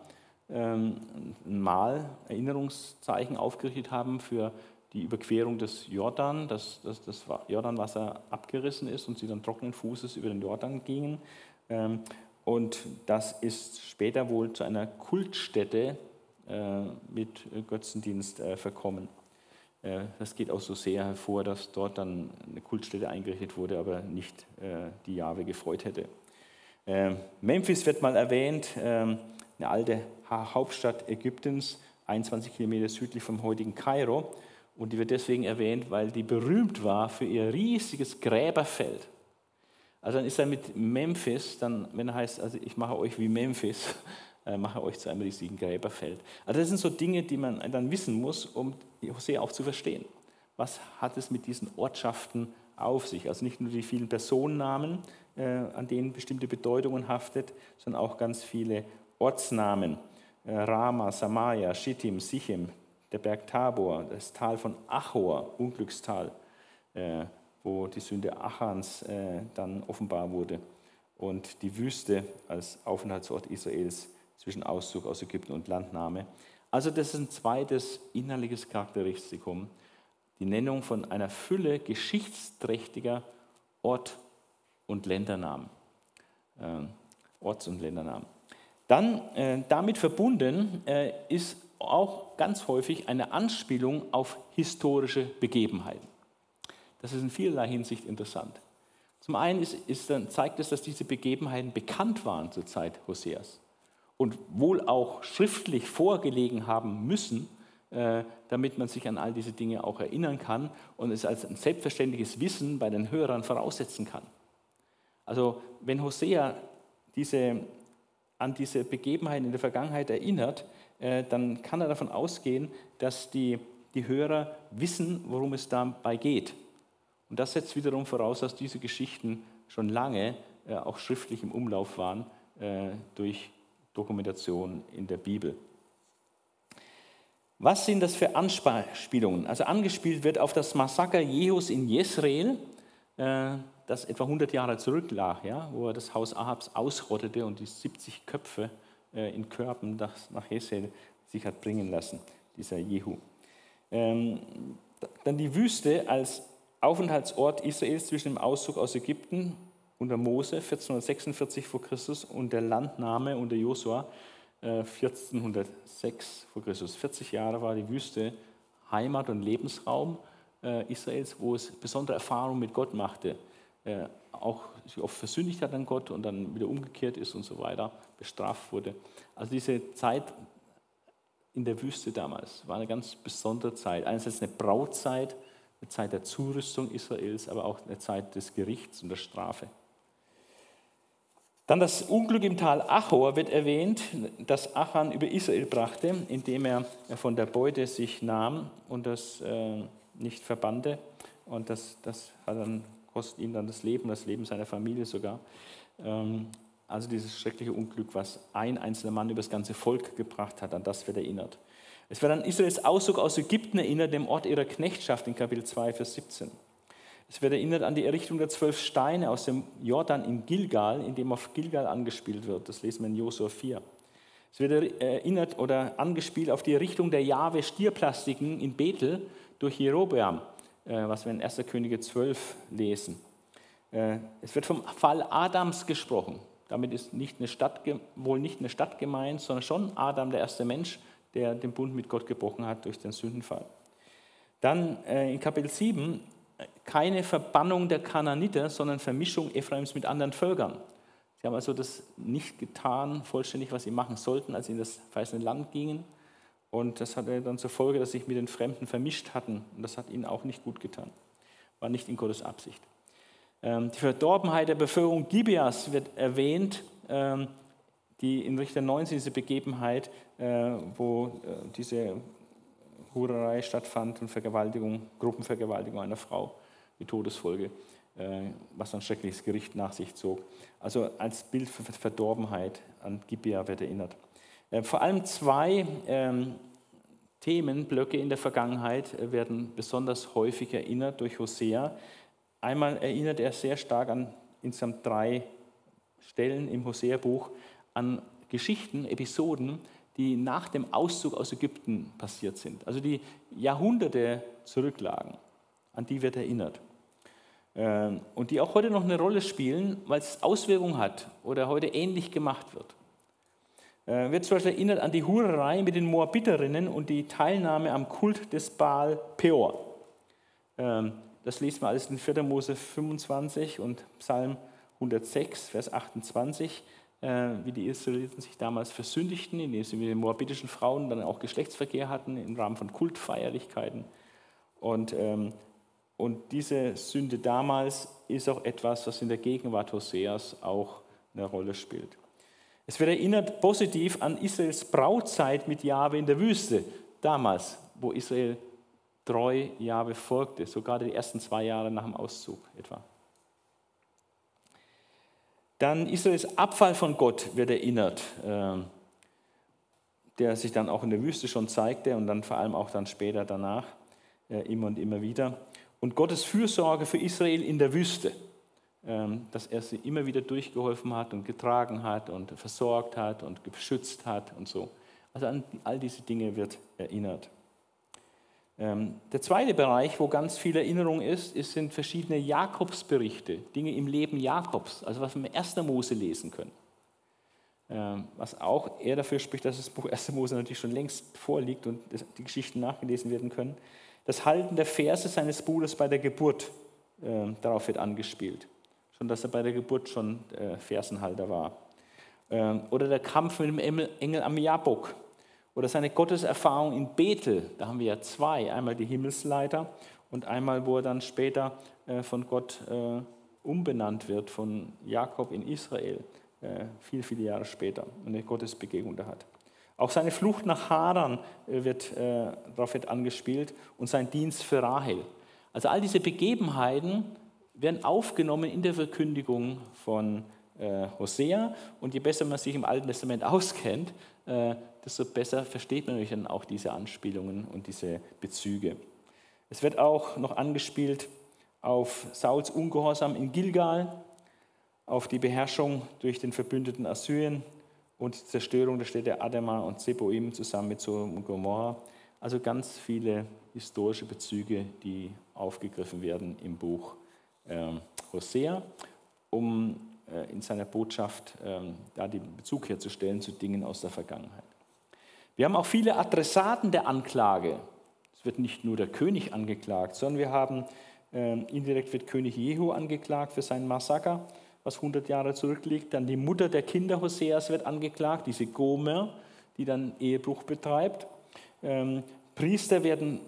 ähm, ein Mal, Erinnerungszeichen aufgerichtet haben für die Überquerung des Jordan, dass, dass das Jordanwasser abgerissen ist und sie dann trockenen Fußes über den Jordan gingen. Ähm, und das ist später wohl zu einer Kultstätte äh, mit Götzendienst verkommen. Äh, das geht auch so sehr hervor, dass dort dann eine Kultstätte eingerichtet wurde, aber nicht die Jahwe gefreut hätte. Ähm, Memphis wird mal erwähnt, ähm, eine alte Hauptstadt Ägyptens, 21 Kilometer südlich vom heutigen Kairo. Und die wird deswegen erwähnt, weil die berühmt war für ihr riesiges Gräberfeld. Also dann ist er mit Memphis, dann, wenn er heißt, also ich mache euch wie Memphis, äh, mache euch zu einem riesigen Gräberfeld. Also das sind so Dinge, die man dann wissen muss, um Hosea auch zu verstehen. Was hat es mit diesen Ortschaften auf sich? Also nicht nur die vielen Personennamen, äh, an denen bestimmte Bedeutungen haftet, sondern auch ganz viele Ortsnamen. Äh, Rama, Samaria, Shittim, Sichem, der Berg Tabor, das Tal von Achor, Unglückstal, äh, wo die Sünde Achans äh, dann offenbar wurde, und die Wüste als Aufenthaltsort Israels zwischen Auszug aus Ägypten und Landnahme. Also das ist ein zweites innerliches Charakteristikum, die Nennung von einer Fülle geschichtsträchtiger Ort- und Ländernamen. Ähm, Orts- und Ländernamen. Dann äh, damit verbunden äh, ist auch ganz häufig eine Anspielung auf historische Begebenheiten. Das ist in vielerlei Hinsicht interessant. Zum einen ist, ist dann, zeigt es, dass diese Begebenheiten bekannt waren zur Zeit Hoseas und wohl auch schriftlich vorgelegen haben müssen, äh, damit man sich an all diese Dinge auch erinnern kann und es als ein selbstverständliches Wissen bei den Hörern voraussetzen kann. Also wenn Hosea diese, an diese Begebenheiten in der Vergangenheit erinnert, äh, dann kann er davon ausgehen, dass die, die Hörer wissen, worum es dabei geht. Und das setzt wiederum voraus, dass diese Geschichten schon lange äh, auch schriftlich im Umlauf waren durch Dokumentation in der Bibel. Was sind das für Anspielungen? Also angespielt wird auf das Massaker Jehus in Jezreel, das etwa 100 Jahre zurücklag, ja, wo er das Haus Ahabs ausrottete und die 70 Köpfe äh, in Körben nach, Hesel sich hat bringen lassen, dieser Jehu. Ähm, dann die Wüste als Aufenthaltsort Israels zwischen dem Auszug aus Ägypten unter Mose 1446 vor Christus und der Landnahme unter Josua äh, 1406 vor Christus. 40 Jahre war die Wüste Heimat und Lebensraum äh, Israels, wo es besondere Erfahrungen mit Gott machte. Äh, auch sich oft versündigt hat an Gott und dann wieder umgekehrt ist und so weiter, bestraft wurde. Also diese Zeit in der Wüste damals war eine ganz besondere Zeit. Einerseits eine Brautzeit, eine Zeit der Zurüstung Israels, aber auch eine Zeit des Gerichts und der Strafe. Dann das Unglück im Tal Achor wird erwähnt, das Achan über Israel brachte, indem er von der Beute sich nahm und das äh, nicht verbannte. Und das, das hat dann kostet ihm dann das Leben, das Leben seiner Familie sogar. Ähm, also dieses schreckliche Unglück, was ein einzelner Mann über das ganze Volk gebracht hat, an das wird erinnert. Es wird an Israels Auszug aus Ägypten erinnert, dem Ort ihrer Knechtschaft in Kapitel 2, Vers 17. Es wird erinnert an die Errichtung der zwölf Steine aus dem Jordan in Gilgal, in dem auf Gilgal angespielt wird. Das lesen wir in Josua 4. Es wird erinnert oder angespielt auf die Errichtung der Jahwe-Stierplastiken in Bethel durch Jerobeam. Äh, was wir in 1. Könige 12 lesen. Äh, es wird vom Fall Adams gesprochen. Damit ist nicht eine Stadt, wohl nicht eine Stadt gemeint, sondern schon Adam, der erste Mensch, der den Bund mit Gott gebrochen hat durch den Sündenfall. Dann äh, in Kapitel 7 keine Verbannung der Kananiter, sondern Vermischung Ephraims mit anderen Völkern. Sie haben also das nicht getan, vollständig, was sie machen sollten, als sie in das verheißene Land gingen. Und das hatte dann zur Folge, dass sie sich mit den Fremden vermischt hatten. Und das hat ihnen auch nicht gut getan. War nicht in Gottes Absicht. Ähm, die Verdorbenheit der Bevölkerung Gibeas wird erwähnt, ähm, die in Richter 19 diese Begebenheit, äh, wo äh, diese Hurerei stattfand und Vergewaltigung, Gruppenvergewaltigung einer Frau, die Todesfolge, äh, was ein schreckliches Gericht nach sich zog. Also als Bild für Verdorbenheit an Gibea wird erinnert. Vor allem zwei ähm, Themenblöcke in der Vergangenheit werden besonders häufig erinnert durch Hosea. Einmal erinnert er sehr stark an insgesamt drei Stellen im Hosea-Buch an Geschichten, Episoden, die nach dem Auszug aus Ägypten passiert sind, also die Jahrhunderte zurücklagen, an die wird erinnert. Ähm, und die auch heute noch eine Rolle spielen, weil es Auswirkungen hat oder heute ähnlich gemacht wird. Äh, wird zum Beispiel erinnert an die Hurerei mit den Moabiterinnen und die Teilnahme am Kult des Baal Peor. Ähm, das liest man alles in 4. Mose 25 und Psalm 106, Vers 28, äh, wie die Israeliten sich damals versündigten, indem sie mit den moabitischen Frauen dann auch Geschlechtsverkehr hatten im Rahmen von Kultfeierlichkeiten. Und, ähm, und diese Sünde damals ist auch etwas, was in der Gegenwart Hoseas auch eine Rolle spielt. Es wird erinnert positiv an Israels Brautzeit mit Jahwe in der Wüste, damals, wo Israel treu Jahwe folgte, sogar die ersten zwei Jahre nach dem Auszug etwa. Dann Israels Abfall von Gott wird erinnert, ähm, der sich dann auch in der Wüste schon zeigte und dann vor allem auch dann später danach äh, immer und immer wieder. Und Gottes Fürsorge für Israel in der Wüste, ähm, dass er sie immer wieder durchgeholfen hat und getragen hat und versorgt hat und geschützt hat und so. Also an all diese Dinge wird erinnert. Ähm, der zweite Bereich, wo ganz viel Erinnerung ist, sind verschiedene Jakobsberichte, Dinge im Leben Jakobs, also was wir im 1. Mose lesen können. Ähm, was auch eher dafür spricht, dass das Buch 1. Mose natürlich schon längst vorliegt und die Geschichten nachgelesen werden können. Das Halten der Verse seines Bruders bei der Geburt, ähm, darauf wird angespielt. Schon, dass er bei der Geburt schon äh, Versenhalter war. Oder der Kampf mit dem Engel am Jabok, oder seine Gotteserfahrung in Bethel, da haben wir ja zwei, einmal die Himmelsleiter und einmal, wo er dann später äh, von Gott äh, umbenannt wird, von Jakob in Israel, äh, viele, viele Jahre später, eine Gottesbegegnung da hat. Auch seine Flucht nach Haran wird, darauf wird angespielt und sein Dienst für Rahel. Also all diese Begebenheiten werden aufgenommen in der Verkündigung von Hosea. Und je besser man sich im Alten Testament auskennt, desto besser versteht man natürlich dann auch diese Anspielungen und diese Bezüge. Es wird auch noch angespielt auf Sauls Ungehorsam in Gilgal, auf die Beherrschung durch den verbündeten Assyrien und die Zerstörung der Städte Adama und Zeboim zusammen mit Sodom und Gomorra. Also ganz viele historische Bezüge, die aufgegriffen werden im Buch äh, Hosea, um äh, in seiner Botschaft äh, da den Bezug herzustellen zu Dingen aus der Vergangenheit. Wir haben auch viele Adressaten der Anklage. Es wird nicht nur der König angeklagt, sondern wir haben äh, indirekt wird König Jehu angeklagt für seinen Massaker, was 100 Jahre zurückliegt. Dann die Mutter der Kinder Hoseas wird angeklagt, diese Gomer, die dann Ehebruch betreibt. Ähm, Priester werden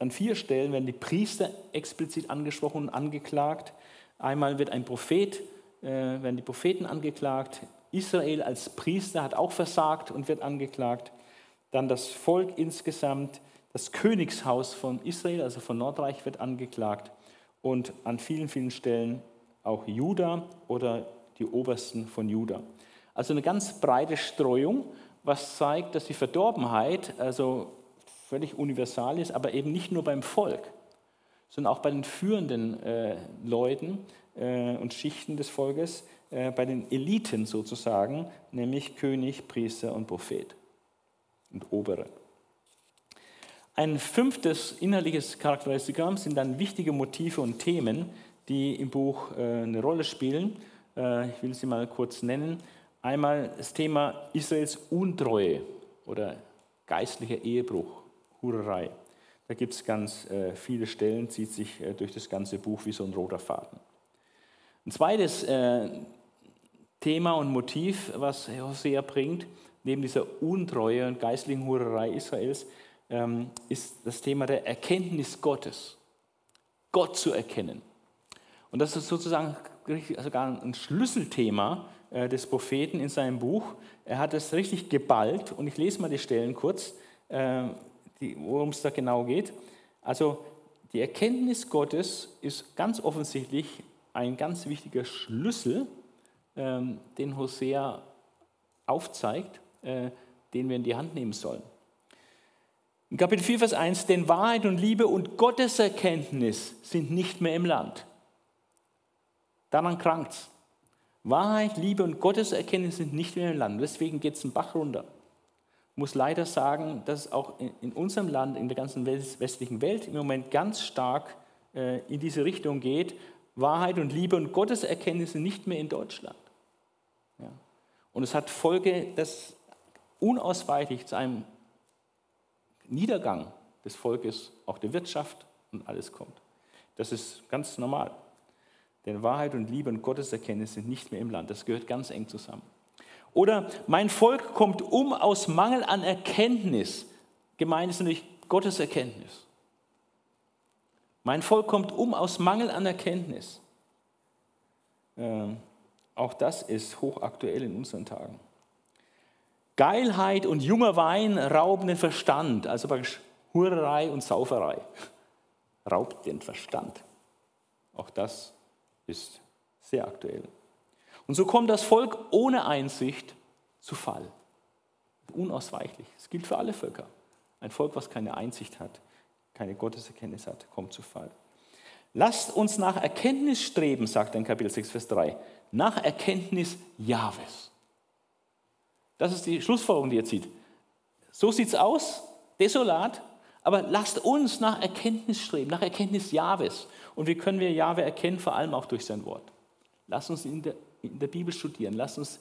an vier Stellen werden die Priester explizit angesprochen und angeklagt. Einmal wird ein Prophet, äh, werden die Propheten angeklagt. Israel als Priester hat auch versagt und wird angeklagt dann das Volk insgesamt, das Königshaus von Israel, also von Nordreich, wird angeklagt und an vielen, vielen Stellen auch Juda oder die Obersten von Juda. Also eine ganz breite Streuung, was zeigt, dass die Verdorbenheit also völlig universal ist, aber eben nicht nur beim Volk, sondern auch bei den führenden äh, Leuten äh, und Schichten des Volkes, äh, bei den Eliten sozusagen, nämlich König, Priester und Prophet und obere. Ein fünftes innerliches Charakteristikum sind dann wichtige Motive und Themen, die im Buch äh, eine Rolle spielen. Äh, ich will sie mal kurz nennen. Einmal das Thema Israels Untreue oder geistlicher Ehebruch, Hurerei. Da gibt es ganz äh, viele Stellen, zieht sich durch das ganze Buch wie so ein roter Faden. Ein zweites Thema und Motiv, was Hosea bringt, neben dieser Untreue und geistlichen Hurerei Israels, ähm, ist das Thema der Erkenntnis Gottes. Gott zu erkennen. Und das ist sozusagen sogar ein Schlüsselthema äh, des Propheten in seinem Buch. Er hat es richtig geballt und ich lese mal die Stellen kurz, äh, worum es da genau geht. Also die Erkenntnis Gottes ist ganz offensichtlich ein ganz wichtiger Schlüssel, ähm, den Hosea aufzeigt, äh, den wir in die Hand nehmen sollen. In Kapitel 4, Vers 1, denn Wahrheit und Liebe und Gotteserkenntnis sind nicht mehr im Land. Daran krankt es. Wahrheit, Liebe und Gotteserkenntnis sind nicht mehr im Land. Deswegen geht es einen Bach runter. Ich muss leider sagen, dass es auch in unserem Land, in der ganzen westlichen Welt im Moment ganz stark äh, in diese Richtung geht. Wahrheit und Liebe und Gotteserkenntnis sind nicht mehr in Deutschland. Ja. Und es hat Folge, dass unausweichlich zu einem Niedergang des Volkes, auch der Wirtschaft und alles kommt. Das ist ganz normal. Denn Wahrheit und Liebe und Gotteserkenntnis sind nicht mehr im Land. Das gehört ganz eng zusammen. Oder mein Volk kommt um aus Mangel an Erkenntnis. Gemeint ist natürlich Gotteserkenntnis. Mein Volk kommt um aus Mangel an Erkenntnis. Ähm, auch das ist hochaktuell in unseren Tagen. Geilheit und junger Wein rauben den Verstand, also praktisch Hurerei und Sauferei. Raubt den Verstand. Auch das ist sehr aktuell. Und so kommt das Volk ohne Einsicht zu Fall. Unausweichlich. Es gilt für alle Völker. Ein Volk, was keine Einsicht hat, keine Gotteserkenntnis hat, kommt zu Fall. Lasst uns nach Erkenntnis streben, sagt in Kapitel 6, Vers 3. Nach Erkenntnis Jahwes. Das ist die Schlussfolgerung, die er zieht. So sieht es aus, desolat, aber lasst uns nach Erkenntnis streben, nach Erkenntnis Jahwes. Und wie können wir Jahwe erkennen? Vor allem auch durch sein Wort. Lasst uns in der, in der Bibel studieren, lasst uns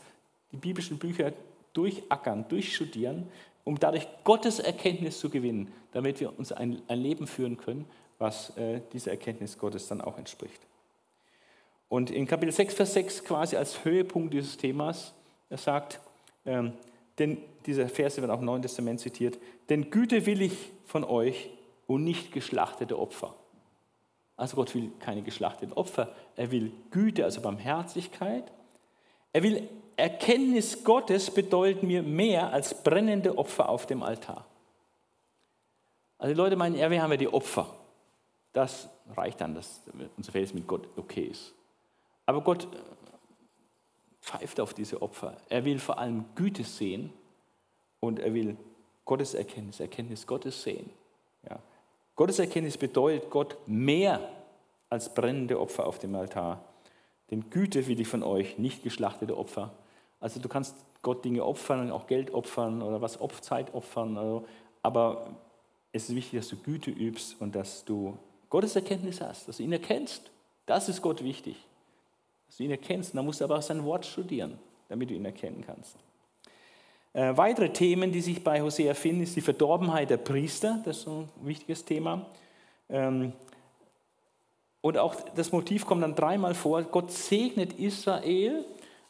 die biblischen Bücher durchackern, durchstudieren, um dadurch Gottes Erkenntnis zu gewinnen, damit wir uns ein, ein Leben führen können, was äh, dieser Erkenntnis Gottes dann auch entspricht. Und in Kapitel 6, Vers 6 quasi als Höhepunkt dieses Themas, er sagt, ähm, denn dieser Verse wird auch im Neuen Testament zitiert, denn Güte will ich von euch und nicht geschlachtete Opfer. Also Gott will keine geschlachteten Opfer, er will Güte, also Barmherzigkeit. Er will Erkenntnis Gottes bedeutet mir mehr als brennende Opfer auf dem Altar. Also die Leute meinen, ja, wir haben ja die Opfer. Das reicht dann, dass unser Verhältnis mit Gott okay ist. Aber Gott äh, pfeift auf diese Opfer. Er will vor allem Güte sehen und er will Gottes Erkenntnis, Erkenntnis Gottes sehen. Ja. Gottes Erkenntnis bedeutet Gott mehr als brennende Opfer auf dem Altar. Denn Güte will ich von euch, nicht geschlachtete Opfer. Also du kannst Gott Dinge opfern, auch Geld opfern oder was Zeit opfern. Also, aber es ist wichtig, dass du Güte übst und dass du Gottes Erkenntnis hast, dass du ihn erkennst. Das ist Gott wichtig. Dass du ihn erkennst. Und dann musst du aber auch sein Wort studieren, damit du ihn erkennen kannst. Äh, weitere Themen, die sich bei Hosea finden, ist die Verdorbenheit der Priester. Das ist ein wichtiges Thema. Ähm, und auch das Motiv kommt dann dreimal vor. Gott segnet Israel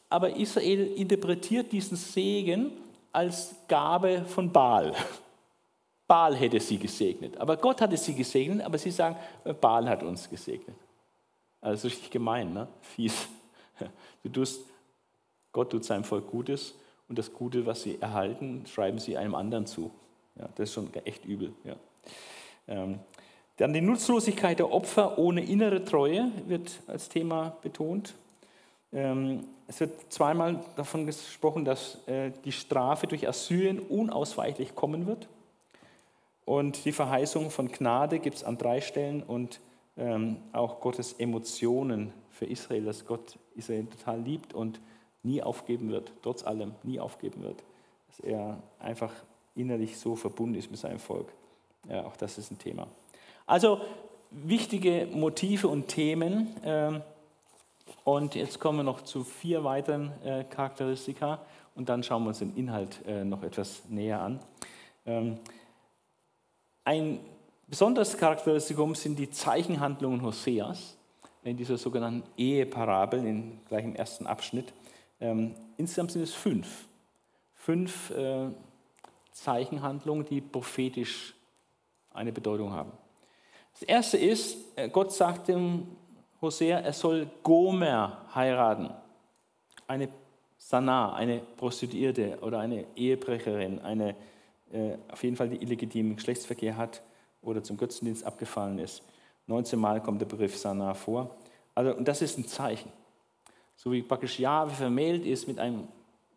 aber Israel interpretiert diesen Segen als Gabe von Baal. Baal hätte sie gesegnet. Aber Gott hatte sie gesegnet, aber sie sagen, Baal hat uns gesegnet. Also richtig gemein, ne? fies. Du tust, Gott tut seinem Volk Gutes und das Gute, was sie erhalten, schreiben sie einem anderen zu. Ja, das ist schon echt übel. Ja. Ähm, dann die Nutzlosigkeit der Opfer ohne innere Treue wird als Thema betont. Ähm, es wird zweimal davon gesprochen, dass äh, die Strafe durch Assyrien unausweichlich kommen wird. Und die Verheißung von Gnade gibt es an drei Stellen und ähm, auch Gottes Emotionen für Israel, dass Gott Israel total liebt und nie aufgeben wird, trotz allem nie aufgeben wird. Dass er einfach innerlich so verbunden ist mit seinem Volk. Ja, auch das ist ein Thema. Also wichtige Motive und Themen. Ähm, und jetzt kommen wir noch zu vier weiteren äh, Charakteristika und dann schauen wir uns den Inhalt äh, noch etwas näher an. Ähm, ein besonderes Charakteristikum sind die Zeichenhandlungen Hoseas in dieser sogenannten Eheparabel, in, gleich im ersten Abschnitt. Ähm, insgesamt sind es fünf. Fünf äh, Zeichenhandlungen, die prophetisch eine Bedeutung haben. Das erste ist, äh, Gott sagt dem Hosea, er soll Gomer heiraten. Eine Sana, eine Prostituierte oder eine Ehebrecherin, eine äh, auf jeden Fall die illegitimen Geschlechtsverkehr hat oder zum Götzendienst abgefallen ist. 19 Mal kommt der Begriff Sana vor. Also, und das ist ein Zeichen. So wie praktisch Jahwe vermählt ist mit, einem,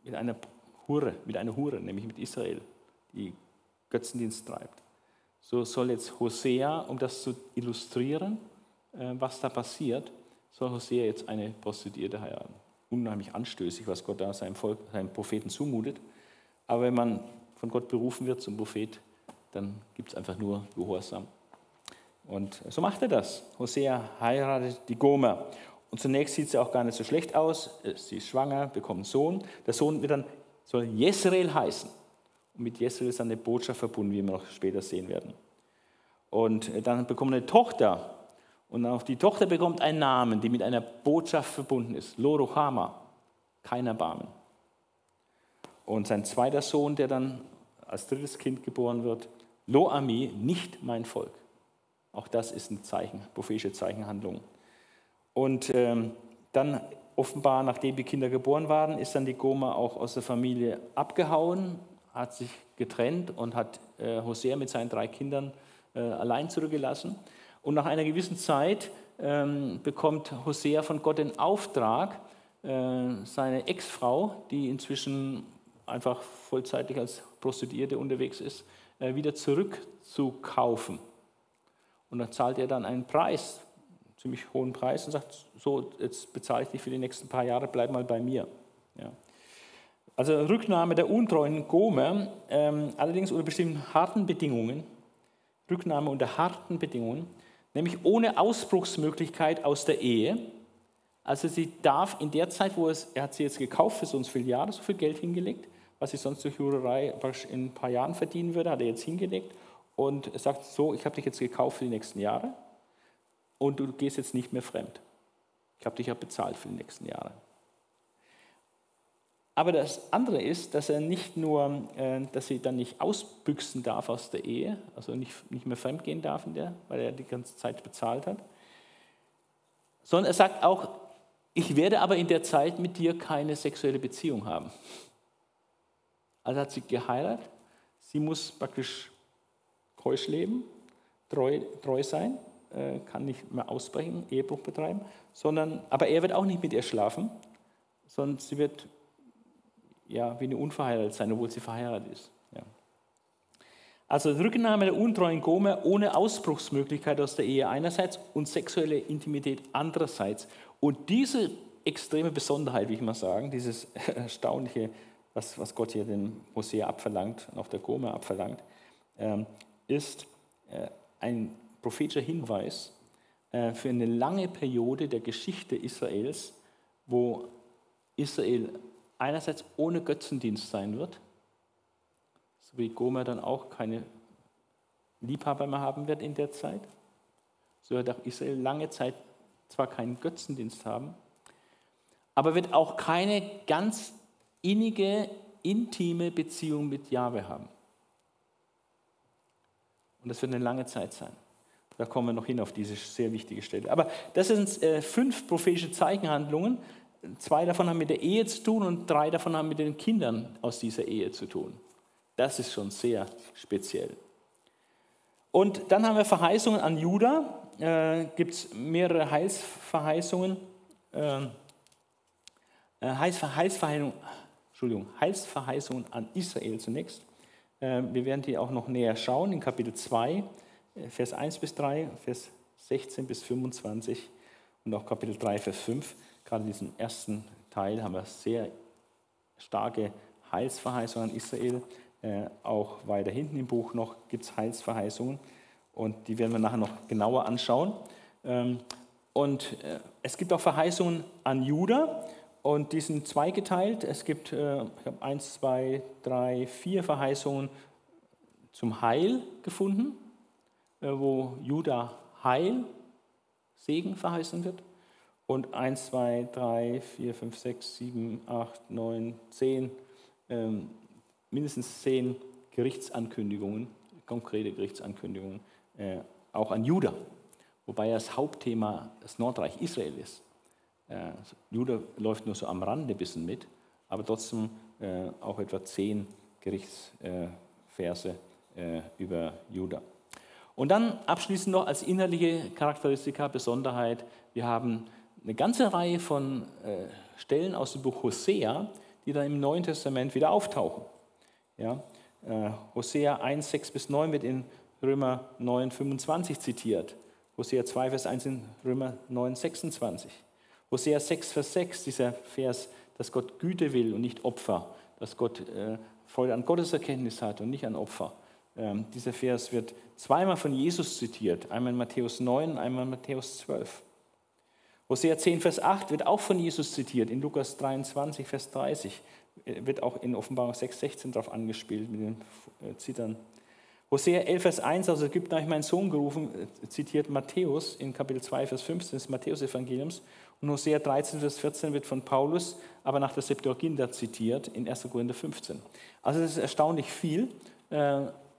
mit einer Hure, mit einer Hure, nämlich mit Israel, die Götzendienst treibt. So soll jetzt Hosea, um das zu illustrieren, äh, was da passiert, soll Hosea jetzt eine Prostituierte heiraten. Unheimlich anstößig, was Gott da seinem, Volk, seinem Propheten zumutet. Aber wenn man von Gott berufen wird zum Prophet, dann gibt es einfach nur Gehorsam. Und so macht er das. Hosea heiratet die Gomer. Und zunächst sieht sie auch gar nicht so schlecht aus. Sie ist schwanger, bekommt einen Sohn. Der Sohn wird dann, soll Jezreel heißen. Und mit Jezreel ist dann eine Botschaft verbunden, wie wir noch später sehen werden. Und dann bekommt eine Tochter. Und auch die Tochter bekommt einen Namen, die mit einer Botschaft verbunden ist. Lorochama, kein Erbarmen. Und sein zweiter Sohn, der dann als drittes Kind geboren wird, Loami, nicht mein Volk. Auch das ist ein Zeichen, prophetische Zeichenhandlung. Und ähm, dann offenbar, nachdem die Kinder geboren waren, ist dann die Goma auch aus der Familie abgehauen, hat sich getrennt und hat äh, Hosea mit seinen drei Kindern äh, allein zurückgelassen. Und nach einer gewissen Zeit ähm, bekommt Hosea von Gott den Auftrag, äh, seine Ex-Frau, die inzwischen einfach vollzeitig als Prostituierte unterwegs ist, äh, wieder zurückzukaufen. Und da zahlt er dann einen Preis, ziemlich hohen Preis, und sagt, so, jetzt bezahle ich dich für die nächsten paar Jahre, bleib mal bei mir. Ja. Also Rücknahme der untreuen Gomer, ähm, allerdings unter bestimmten harten Bedingungen, Rücknahme unter harten Bedingungen, nämlich ohne Ausbruchsmöglichkeit aus der Ehe. Also sie darf in der Zeit, wo es, er hat sie jetzt gekauft für so viele Jahre, so viel Geld hingelegt, was sie sonst durch Jurerei in ein paar Jahren verdienen würde, hat er jetzt hingelegt und sagt so, ich habe dich jetzt gekauft für die nächsten Jahre und du gehst jetzt nicht mehr fremd. Ich habe dich ja bezahlt für die nächsten Jahre. Aber das andere ist, dass er nicht nur, äh, dass sie dann nicht ausbüchsen darf aus der Ehe, also nicht, nicht mehr fremdgehen darf in der, weil er die ganze Zeit bezahlt hat, sondern er sagt auch, ich werde aber in der Zeit mit dir keine sexuelle Beziehung haben. Also hat sie geheiratet, sie muss praktisch keusch leben, treu, treu sein, kann nicht mehr ausbrechen, Ehebruch betreiben, sondern, aber er wird auch nicht mit ihr schlafen, sondern sie wird ja, wie eine unverheiratet sein, obwohl sie verheiratet ist. Ja. Also Rücknahme der untreuen Gomer ohne Ausbruchsmöglichkeit aus der Ehe einerseits und sexuelle Intimität andererseits. Und diese extreme Besonderheit, wie ich mal sagen, dieses erstaunliche, was, was Gott hier dem Hosea abverlangt auch der Gomer abverlangt, ähm, ist äh, ein prophetischer Hinweis äh, für eine lange Periode der Geschichte Israels, wo Israel einerseits ohne Götzendienst sein wird, so wie Gomer dann auch keine Liebhaber mehr haben wird in der Zeit. So wird auch Israel lange Zeit zwar keinen Götzendienst haben, aber wird auch keine ganz innige, intime Beziehung mit Jahwe haben. Und das wird eine lange Zeit sein. Da kommen wir noch hin auf diese sehr wichtige Stelle. Aber das sind äh, fünf prophetische Zeichenhandlungen, Zwei davon haben mit der Ehe zu tun und drei davon haben mit den Kindern aus dieser Ehe zu tun. Das ist schon sehr speziell. Und dann haben wir Verheißungen an Juda. Äh, Gibt es mehrere Heilsverheißungen. Ähm, äh, Heilsverheißungen, Entschuldigung, Heilsverheißungen an Israel zunächst. Äh, wir werden die auch noch näher schauen in Kapitel 2, äh, Vers 1 bis 3, Vers 16 bis 25 und auch Kapitel 3, Vers 5. Gerade in diesem ersten Teil haben wir sehr starke Heilsverheißungen an Israel. Äh, auch weiter hinten im Buch noch gibt es Heilsverheißungen und die werden wir nachher noch genauer anschauen. Ähm, und äh, es gibt auch Verheißungen an Juda und die sind zweigeteilt. Es gibt äh, ich habe eins, zwei, drei, vier Verheißungen zum Heil gefunden, äh, wo Juda Heil, Segen verheißen wird und 1, 2, 3, 4, 5, 6, 7, 8, 9, 10, ähm, mindestens 10 Gerichtsankündigungen, konkrete Gerichtsankündigungen, äh, auch an Juda, wobei das Hauptthema das Nordreich Israel ist. Äh, Juda läuft nur so am Rande ein bisschen mit, aber trotzdem äh, auch etwa zehn Gerichtsverse äh, über Juda. Und dann abschließend noch als innerliche Charakteristika, Besonderheit, wir haben eine ganze Reihe von Stellen aus dem Buch Hosea, die dann im Neuen Testament wieder auftauchen. Ja, Hosea 1, 6 bis 9 wird in Römer 9, 25 zitiert. Hosea 2, Vers 1 in Römer 9, 26. Hosea 6, Vers 6, dieser Vers, dass Gott Güte will und nicht Opfer, dass Gott äh, Freude an Gottes Erkenntnis hat und nicht an Opfer. Ähm, dieser Vers wird zweimal von Jesus zitiert, einmal in Matthäus 9, einmal in Matthäus 12. Hosea 10, Vers 8 wird auch von Jesus zitiert, in Lukas 23, Vers 30, äh, wird auch in Offenbarung 6, 16 darauf angespielt mit den äh, Zittern. Hosea 11, Vers 1, aus Ägypten habe ich meinen Sohn gerufen, äh, zitiert Matthäus in Kapitel 2, Vers 15 des Matthäus-Evangeliums. Und Hosea 13, Vers 14 wird von Paulus, aber nach der Septuaginta zitiert in 1. Korinther 15. Also das ist erstaunlich viel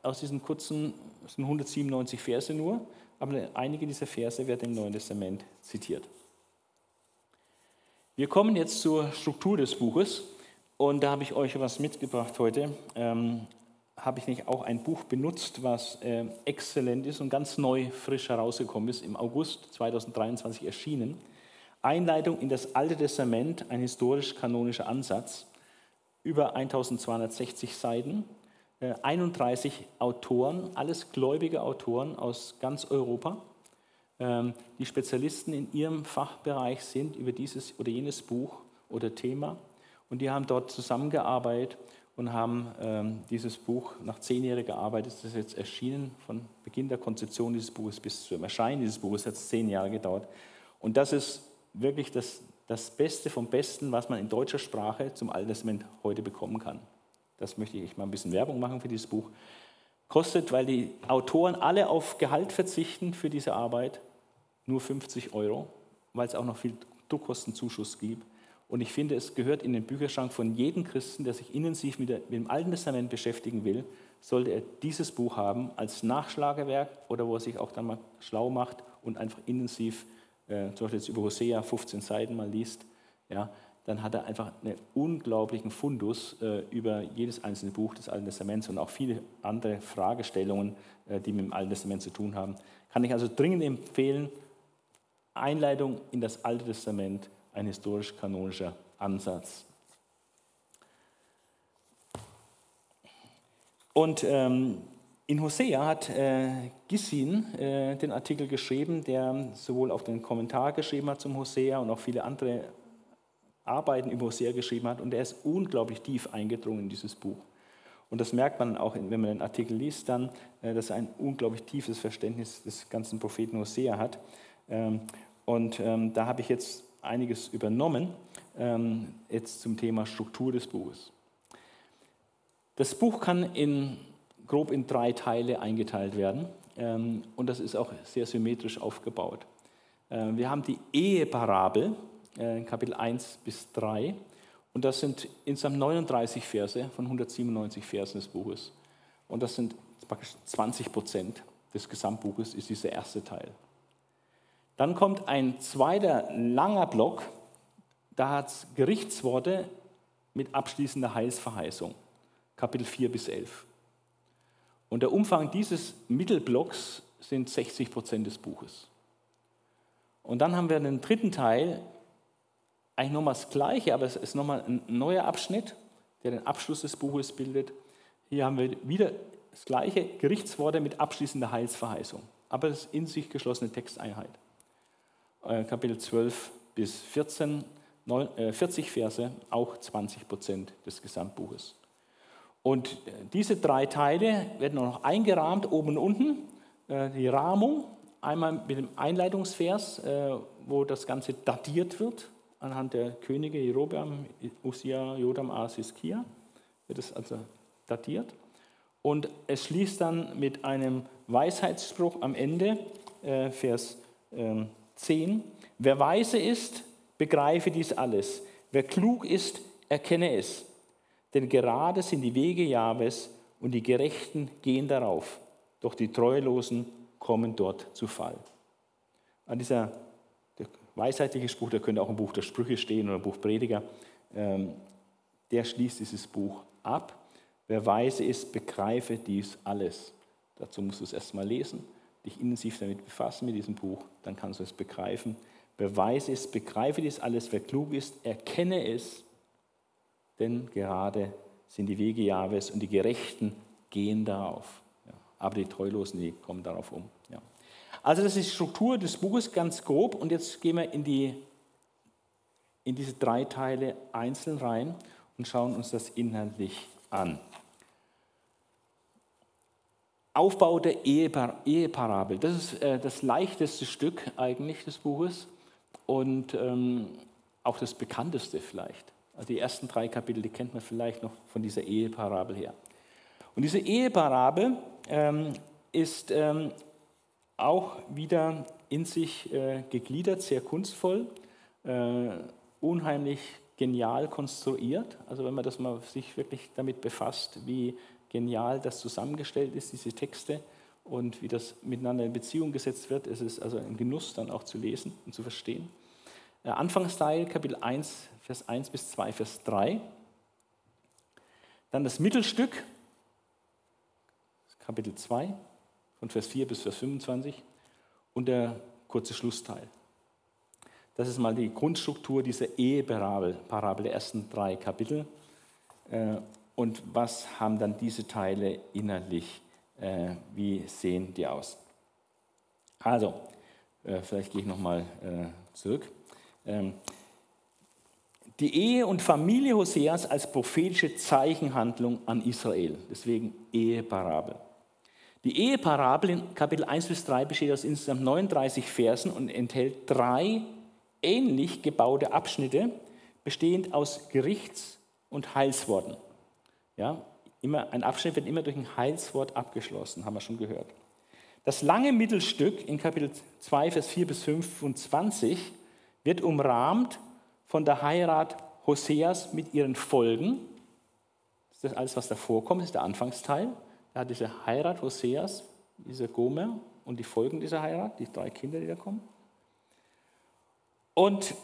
aus diesen kurzen, das sind 197 Verse nur, aber einige dieser Verse werden im Neuen Testament zitiert. Wir kommen jetzt zur Struktur des Buches und da habe ich euch was mitgebracht heute. Ähm, habe ich nicht auch ein Buch benutzt, was äh, exzellent ist und ganz neu, frisch herausgekommen ist, im August 2023 erschienen. Einleitung in das Alte Testament, ein historisch-kanonischer Ansatz, über 1260 Seiten, 31 äh, Autoren, alles gläubige Autoren aus ganz Europa, ähm, die Spezialisten in ihrem Fachbereich sind über dieses oder jenes Buch oder Thema. Und die haben dort zusammengearbeitet und haben ähm, dieses Buch nach zehnjähriger Arbeit, ist das jetzt erschienen, von Beginn der Konzeption dieses Buches bis zum Erscheinen dieses Buches hat es zehn Jahre gedauert. Und das ist wirklich das, das Beste vom Besten, was man in deutscher Sprache zum Alten Testament heute bekommen kann. Das möchte ich mal ein bisschen Werbung machen für dieses Buch. Kostet, weil die Autoren alle auf Gehalt verzichten für diese Arbeit, nur 50 Euro, weil es auch noch viel Druckkostenzuschuss gibt. Und ich finde, es gehört in den Bücherschrank von jedem Christen, der sich intensiv mit, der, mit dem Alten Testament beschäftigen will, sollte er dieses Buch haben als Nachschlagewerk oder wo er sich auch dann mal schlau macht und einfach intensiv äh, zum Beispiel jetzt über Hosea 15 Seiten mal liest, ja, dann hat er einfach einen unglaublichen Fundus äh, über jedes einzelne Buch des Alten Testaments und auch viele andere Fragestellungen, äh, die mit dem Alten Testament zu tun haben. Kann ich also dringend empfehlen, Einleitung in das Alte Testament, ein historisch-kanonischer Ansatz. Und ähm, in Hosea hat äh, Gissin äh, den Artikel geschrieben, der sowohl auf den Kommentar geschrieben hat zum Hosea und auch viele andere Arbeiten über Hosea geschrieben hat. Und er ist unglaublich tief eingedrungen in dieses Buch. Und das merkt man auch, wenn man den Artikel liest, dann, äh, dass er ein unglaublich tiefes Verständnis des ganzen Propheten Hosea hat. Ähm, und ähm, da habe ich jetzt einiges übernommen, ähm, jetzt zum Thema Struktur des Buches. Das Buch kann in grob in drei Teile eingeteilt werden. Und das ist auch sehr symmetrisch aufgebaut. Ähm, wir haben die Eheparabel, äh, Kapitel 1 bis 3. Und das sind insgesamt 39 Verse von 197 Versen des Buches. Und das sind praktisch 20 Prozent des Gesamtbuches, ist dieser erste Teil. Dann kommt ein zweiter langer Block, da hat es Gerichtsworte mit abschließender Heilsverheißung, Kapitel 4 bis 11. Und der Umfang dieses Mittelblocks sind 60 Prozent des Buches. Und dann haben wir den dritten Teil, eigentlich nochmal das Gleiche, aber es ist nochmal ein neuer Abschnitt, der den Abschluss des Buches bildet. Hier haben wir wieder das gleiche, Gerichtsworte mit abschließender Heilsverheißung, aber ist in sich geschlossene Texteinheit. Äh, Kapitel 12 bis 14, 40 äh, Verse, auch 20 Prozent des Gesamtbuches. Und diese drei Teile werden noch eingerahmt, oben und unten. Äh, die Rahmung, einmal mit dem Einleitungsvers, äh, wo das Ganze datiert wird, anhand der Könige Jerobeam, Usia, Jodam, Asis, Kia, wird es also datiert. Und es schließt dann mit einem Weisheitsspruch am Ende, äh, Vers 10. Ähm, Wer weise ist, begreife dies alles. Wer klug ist, erkenne es. Denn gerade sind die Wege Jahwes und die Gerechten gehen darauf, doch die Treulosen kommen dort zu Fall. an dieser der weisheitliche Spruch, der könnte auch im Buch der Sprüche stehen oder im Buch Prediger, ähm, der schließt dieses Buch ab. Wer weise ist, begreife dies alles. Dazu musst du es erstmal lesen, dich intensiv damit befassen mit diesem Buch, dann kannst du es begreifen. Wer weise ist, begreife dies alles. Wer klug ist, erkenne es, denn gerade sind die Wege Jahwes und die Gerechten gehen darauf. Ja, aber die Treulosen, die kommen darauf um. Ja. Also das ist die Struktur des Buches ganz grob und jetzt gehen wir in, die, in diese drei Teile einzeln rein und schauen uns das inhaltlich an. Aufbau der Eheparabel. Das ist äh, das leichteste Stück eigentlich des Buches und ähm, auch das bekannteste vielleicht. Also die ersten drei Kapitel, die kennt man vielleicht noch von dieser Eheparabel her. Und diese Eheparabel ähm, ist ähm, auch wieder in sich äh, gegliedert, sehr kunstvoll, äh, unheimlich genial konstruiert. Also wenn man das mal sich wirklich damit befasst, wie genial das zusammengestellt ist, diese Texte und wie das miteinander in Beziehung gesetzt wird, ist es also ein Genuss dann auch zu lesen und zu verstehen. Äh, Anfangsteil, Kapitel 1, Vers 1 bis 2, Vers 3. Dann das Mittelstück, Kapitel 2, von Vers 4 bis Vers 25 und der kurze Schlussteil. Das ist mal die Grundstruktur dieser Eheparabel, Parabel der ersten drei Kapitel. Äh, und was haben dann diese Teile innerlich? Äh, wie sehen die aus? Also, äh, vielleicht gehe ich nochmal zurück. Ähm, die Ehe und Familie Hoseas als prophetische Zeichenhandlung an Israel, deswegen Eheparabel. Die Eheparabel in Kapitel 1 bis 3 besteht aus insgesamt 39 Versen und enthält drei ähnlich gebaute Abschnitte, bestehend aus Gerichts- und Heilsworten. Ja, immer, ein Abschnitt wird immer durch ein Heilswort abgeschlossen, haben wir schon gehört. Das lange Mittelstück in Kapitel 2, Vers 4 bis 25 wird umrahmt von der Heirat Hoseas mit ihren Folgen. Das ist alles, was davor kommt, das ist der Anfangsteil. Er hat diese Heirat Hoseas, diese Gomer und die Folgen dieser Heirat, die drei Kinder, die da kommen. Und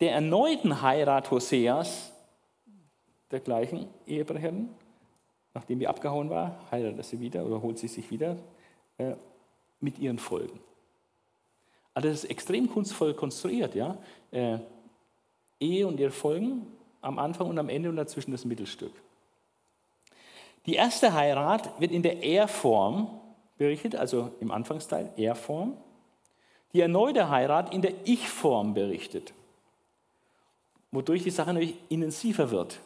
der erneuten Heirat Hoseas, der gleichen Ehebrecherin, nachdem die abgehauen war, heiratet sie wieder oder holt sie sich wieder äh, mit ihren Folgen. Also das ist extrem kunstvoll konstruiert. Ja? Äh, Ehe und ihre Folgen am Anfang und am Ende und dazwischen das Mittelstück. Die erste Heirat wird in der Er-Form berichtet, also im Anfangsteil Er-Form. Die erneute Heirat in der Ich-Form berichtet, wodurch die Sache natürlich intensiver wird.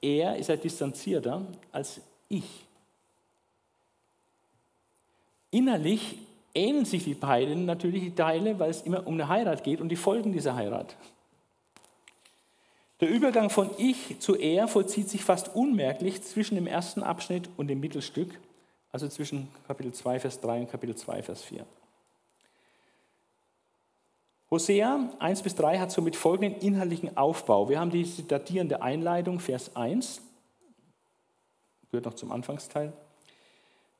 Er ist ja distanzierter als ich. Innerlich ähneln sich die beiden natürlich die Teile, weil es immer um eine Heirat geht und die Folgen dieser Heirat. Der Übergang von Ich zu Er vollzieht sich fast unmerklich zwischen dem ersten Abschnitt und dem Mittelstück, also zwischen Kapitel 2, Vers 3 und Kapitel 2, Vers 4. Hosea 1 bis 3 hat somit folgenden inhaltlichen Aufbau. Wir haben diese datierende Einleitung, Vers 1, gehört noch zum Anfangsteil.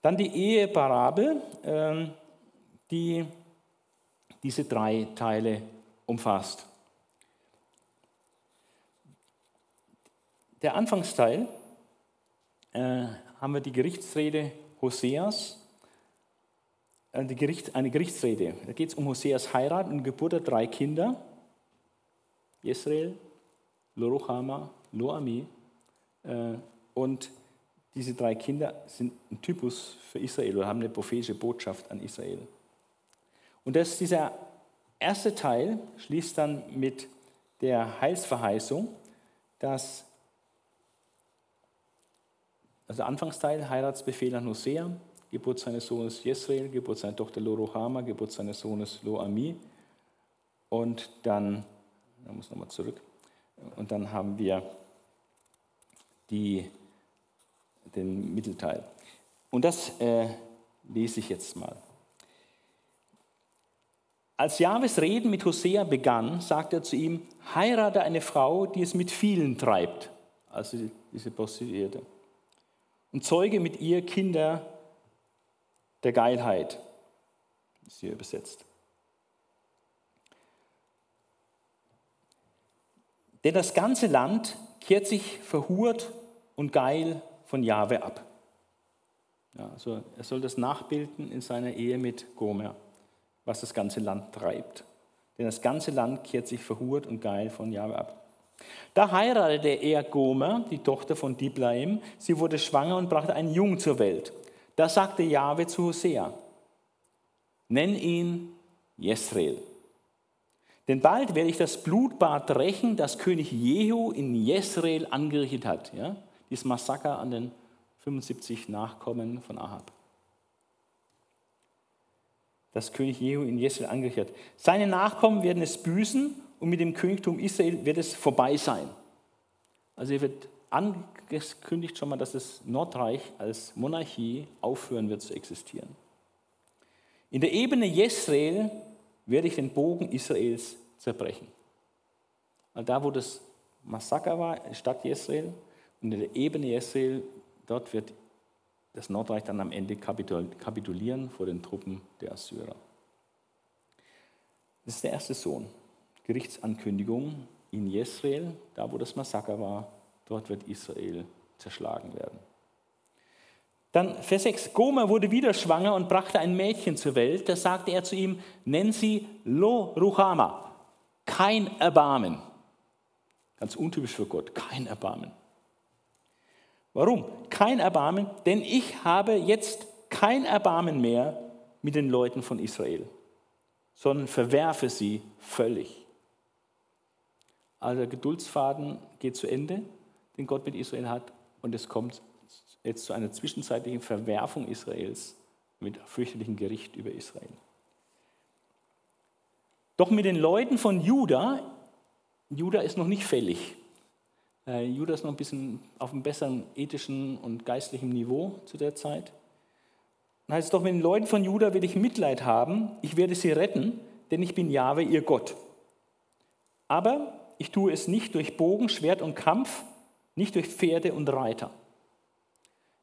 Dann die Eheparabel, ähm, die diese drei Teile umfasst. Der Anfangsteil äh, haben wir die Gerichtsrede Hoseas, äh, die Gericht, eine Gerichtsrede. Da geht es um Hoseas Heirat und Geburt der drei Kinder, Jesrael, Loruchama, Loami. Äh, und diese drei Kinder sind ein Typus für Israel oder haben eine prophetische Botschaft an Israel. Und das, dieser erste Teil schließt dann mit der Heilsverheißung, dass also Anfangsteil, Heiratsbefehl an Hosea, Geburt seines Sohnes Jesrael, Geburt seiner Tochter Loruhama, Geburt seines Sohnes Loami. Und dann, da muss nochmal zurück, und dann haben wir die, den Mittelteil. Und das äh, lese ich jetzt mal. Als Jahwes Reden mit Hosea begann, sagte er zu ihm, heirate eine Frau, die es mit vielen treibt, also diese Prostituierte, und zeuge mit ihr Kinder der Geilheit. ist hier übersetzt. Denn das ganze Land kehrt sich verhurt und geil von Jahwe ab. Ja, also er soll das nachbilden in seiner Ehe mit Gomer, was das ganze Land treibt. Denn das ganze Land kehrt sich verhurt und geil von Jahwe ab. Da heiratete er Gomer, die Tochter von Diblaim. Sie wurde schwanger und brachte einen Jungen zur Welt. Da sagte Jahwe zu Hosea, nenn ihn Jesreel. Denn bald werde ich das Blutbad rächen, das König Jehu in Jesreel angerichtet hat. Ja? Dieses Massaker an den 75 Nachkommen von Ahab. Das König Jehu in Jesreel angerichtet hat. Seine Nachkommen werden es büßen und mit dem Königtum Israel wird es vorbei sein. Also hier wird angekündigt schon mal, dass das Nordreich als Monarchie aufhören wird zu existieren. In der Ebene Jesrael werde ich den Bogen Israels zerbrechen. Also da, wo das Massaker war, Stadt Jesrael, und in der Ebene Jesrael, dort wird das Nordreich dann am Ende kapitulieren vor den Truppen der Assyrer. Das ist der erste Sohn. Gerichtsankündigung in Jesrael, da wo das Massaker war, dort wird Israel zerschlagen werden. Dann Vers 6. Gomer wurde wieder schwanger und brachte ein Mädchen zur Welt. Da sagte er zu ihm, nenn sie Lo Ruchama, kein Erbarmen. Ganz untypisch für Gott, kein Erbarmen. Warum? Kein Erbarmen, denn ich habe jetzt kein Erbarmen mehr mit den Leuten von Israel, sondern verwerfe sie völlig. Also der Geduldsfaden geht zu Ende, den Gott mit Israel hat, und es kommt jetzt zu einer zwischenzeitlichen Verwerfung Israels mit fürchterlichem Gericht über Israel. Doch mit den Leuten von Juda, Juda ist noch nicht fällig. Äh, Juda ist noch ein bisschen auf einem besseren ethischen und geistlichen Niveau zu der Zeit. Dann heißt es doch, mit den Leuten von Juda will ich Mitleid haben, ich werde sie retten, denn ich bin Jahwe, ihr Gott. Aber ich tue es nicht durch Bogen, Schwert und Kampf, nicht durch Pferde und Reiter.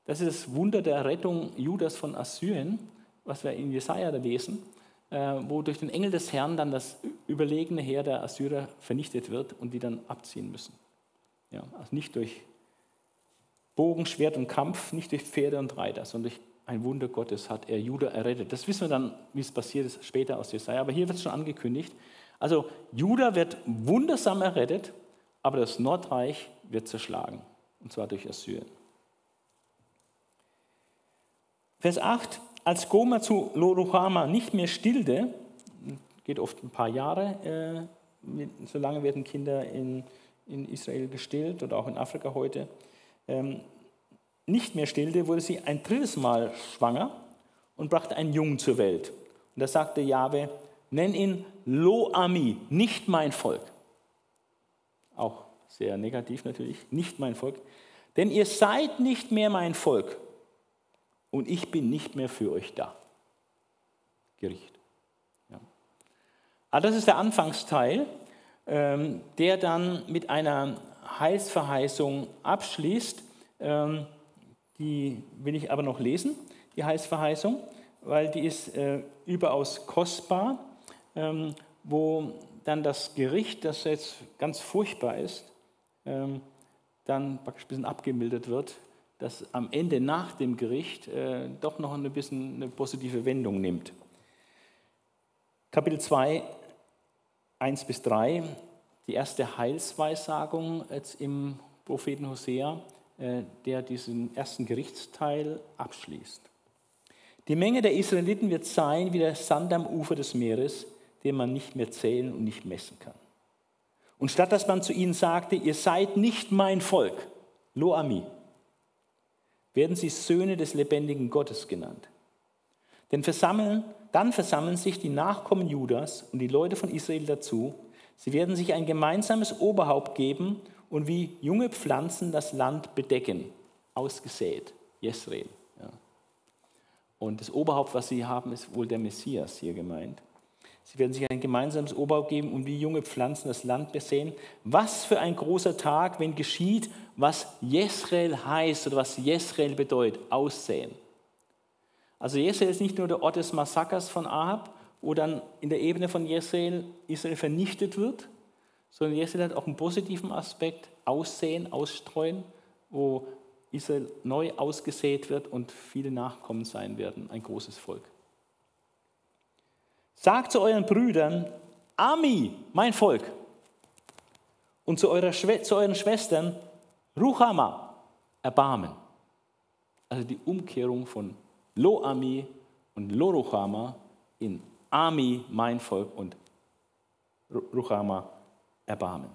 Das ist das Wunder der Rettung Judas von Assyrien, was wir in Jesaja lesen, äh, wo durch den Engel des Herrn dann das überlegene Heer der Assyrer vernichtet wird und die dann abziehen müssen. Ja, also nicht durch Bogen, Schwert und Kampf, nicht durch Pferde und Reiter, sondern durch ein Wunder Gottes hat er Juda errettet. Das wissen wir dann, wie es passiert ist, später aus Jesaja. Aber hier wird es schon angekündigt. Also Juda wird wundersam errettet, aber das Nordreich wird zerschlagen. Und zwar durch Assyrien. Vers 8, als Gomer zu Loruhama nicht mehr stillte, geht oft ein paar Jahre, äh, so lange werden Kinder in, in Israel gestillt oder auch in Afrika heute, ähm, nicht mehr stillte, wurde sie ein drittes Mal schwanger und brachte einen Jungen zur Welt. Und da sagte Jahwe, nenn ihn Loami, nicht mein Volk. Auch sehr negativ natürlich, nicht mein Volk. Denn ihr seid nicht mehr mein Volk, und ich bin nicht mehr für euch da. Gericht. Ja. Aber das ist der Anfangsteil, ähm, der dann mit einer Heilsverheißung abschließt. Ähm, die will ich aber noch lesen, die Heilsverheißung, weil die ist äh, überaus kostbar, ähm, wo dann das Gericht, das jetzt ganz furchtbar ist, dann praktisch ein bisschen abgemildert wird das am Ende nach dem Gericht äh, doch noch ein bisschen eine positive Wendung nimmt. Kapitel 2, 1 bis 3, die erste Heilsweissagung jetzt im Propheten Hosea, äh, der diesen ersten Gerichtsteil abschließt. Die Menge der Israeliten wird sein wie der Sand am Ufer des Meeres, den man nicht mehr zählen und nicht messen kann. Und statt dass man zu ihnen sagte, ihr seid nicht mein Volk, Loami, werden sie Söhne des lebendigen Gottes genannt. Denn versammeln, dann versammeln sich die Nachkommen Judas und die Leute von Israel dazu. Sie werden sich ein gemeinsames Oberhaupt geben und wie junge Pflanzen das Land bedecken, ausgesät. Jesreel. Ja. Und das Oberhaupt, was sie haben, ist wohl der Messias hier gemeint. Sie werden sich ein gemeinsames Oberhaupt geben und wie junge Pflanzen das Land besehen. Was für ein großer Tag, wenn geschieht, was Jesrael heißt oder was Jesrael bedeutet, aussehen. Also Jezreel ist nicht nur der Ort des Massakers von Ahab, wo dann in der Ebene von Jezreel Israel vernichtet wird, sondern Jezreel hat auch einen positiven Aspekt, Aussehen, Ausstreuen, wo Israel neu ausgesät wird und viele Nachkommen sein werden, ein großes Volk. Sagt zu euren Brüdern, Ami, mein Volk, und zu, eurer, zu euren Schwestern, Ruchama, Erbarmen. Also die Umkehrung von Lo-Ami und Lo-Ruchama in Ami, mein Volk, und Ruchama, Erbarmen.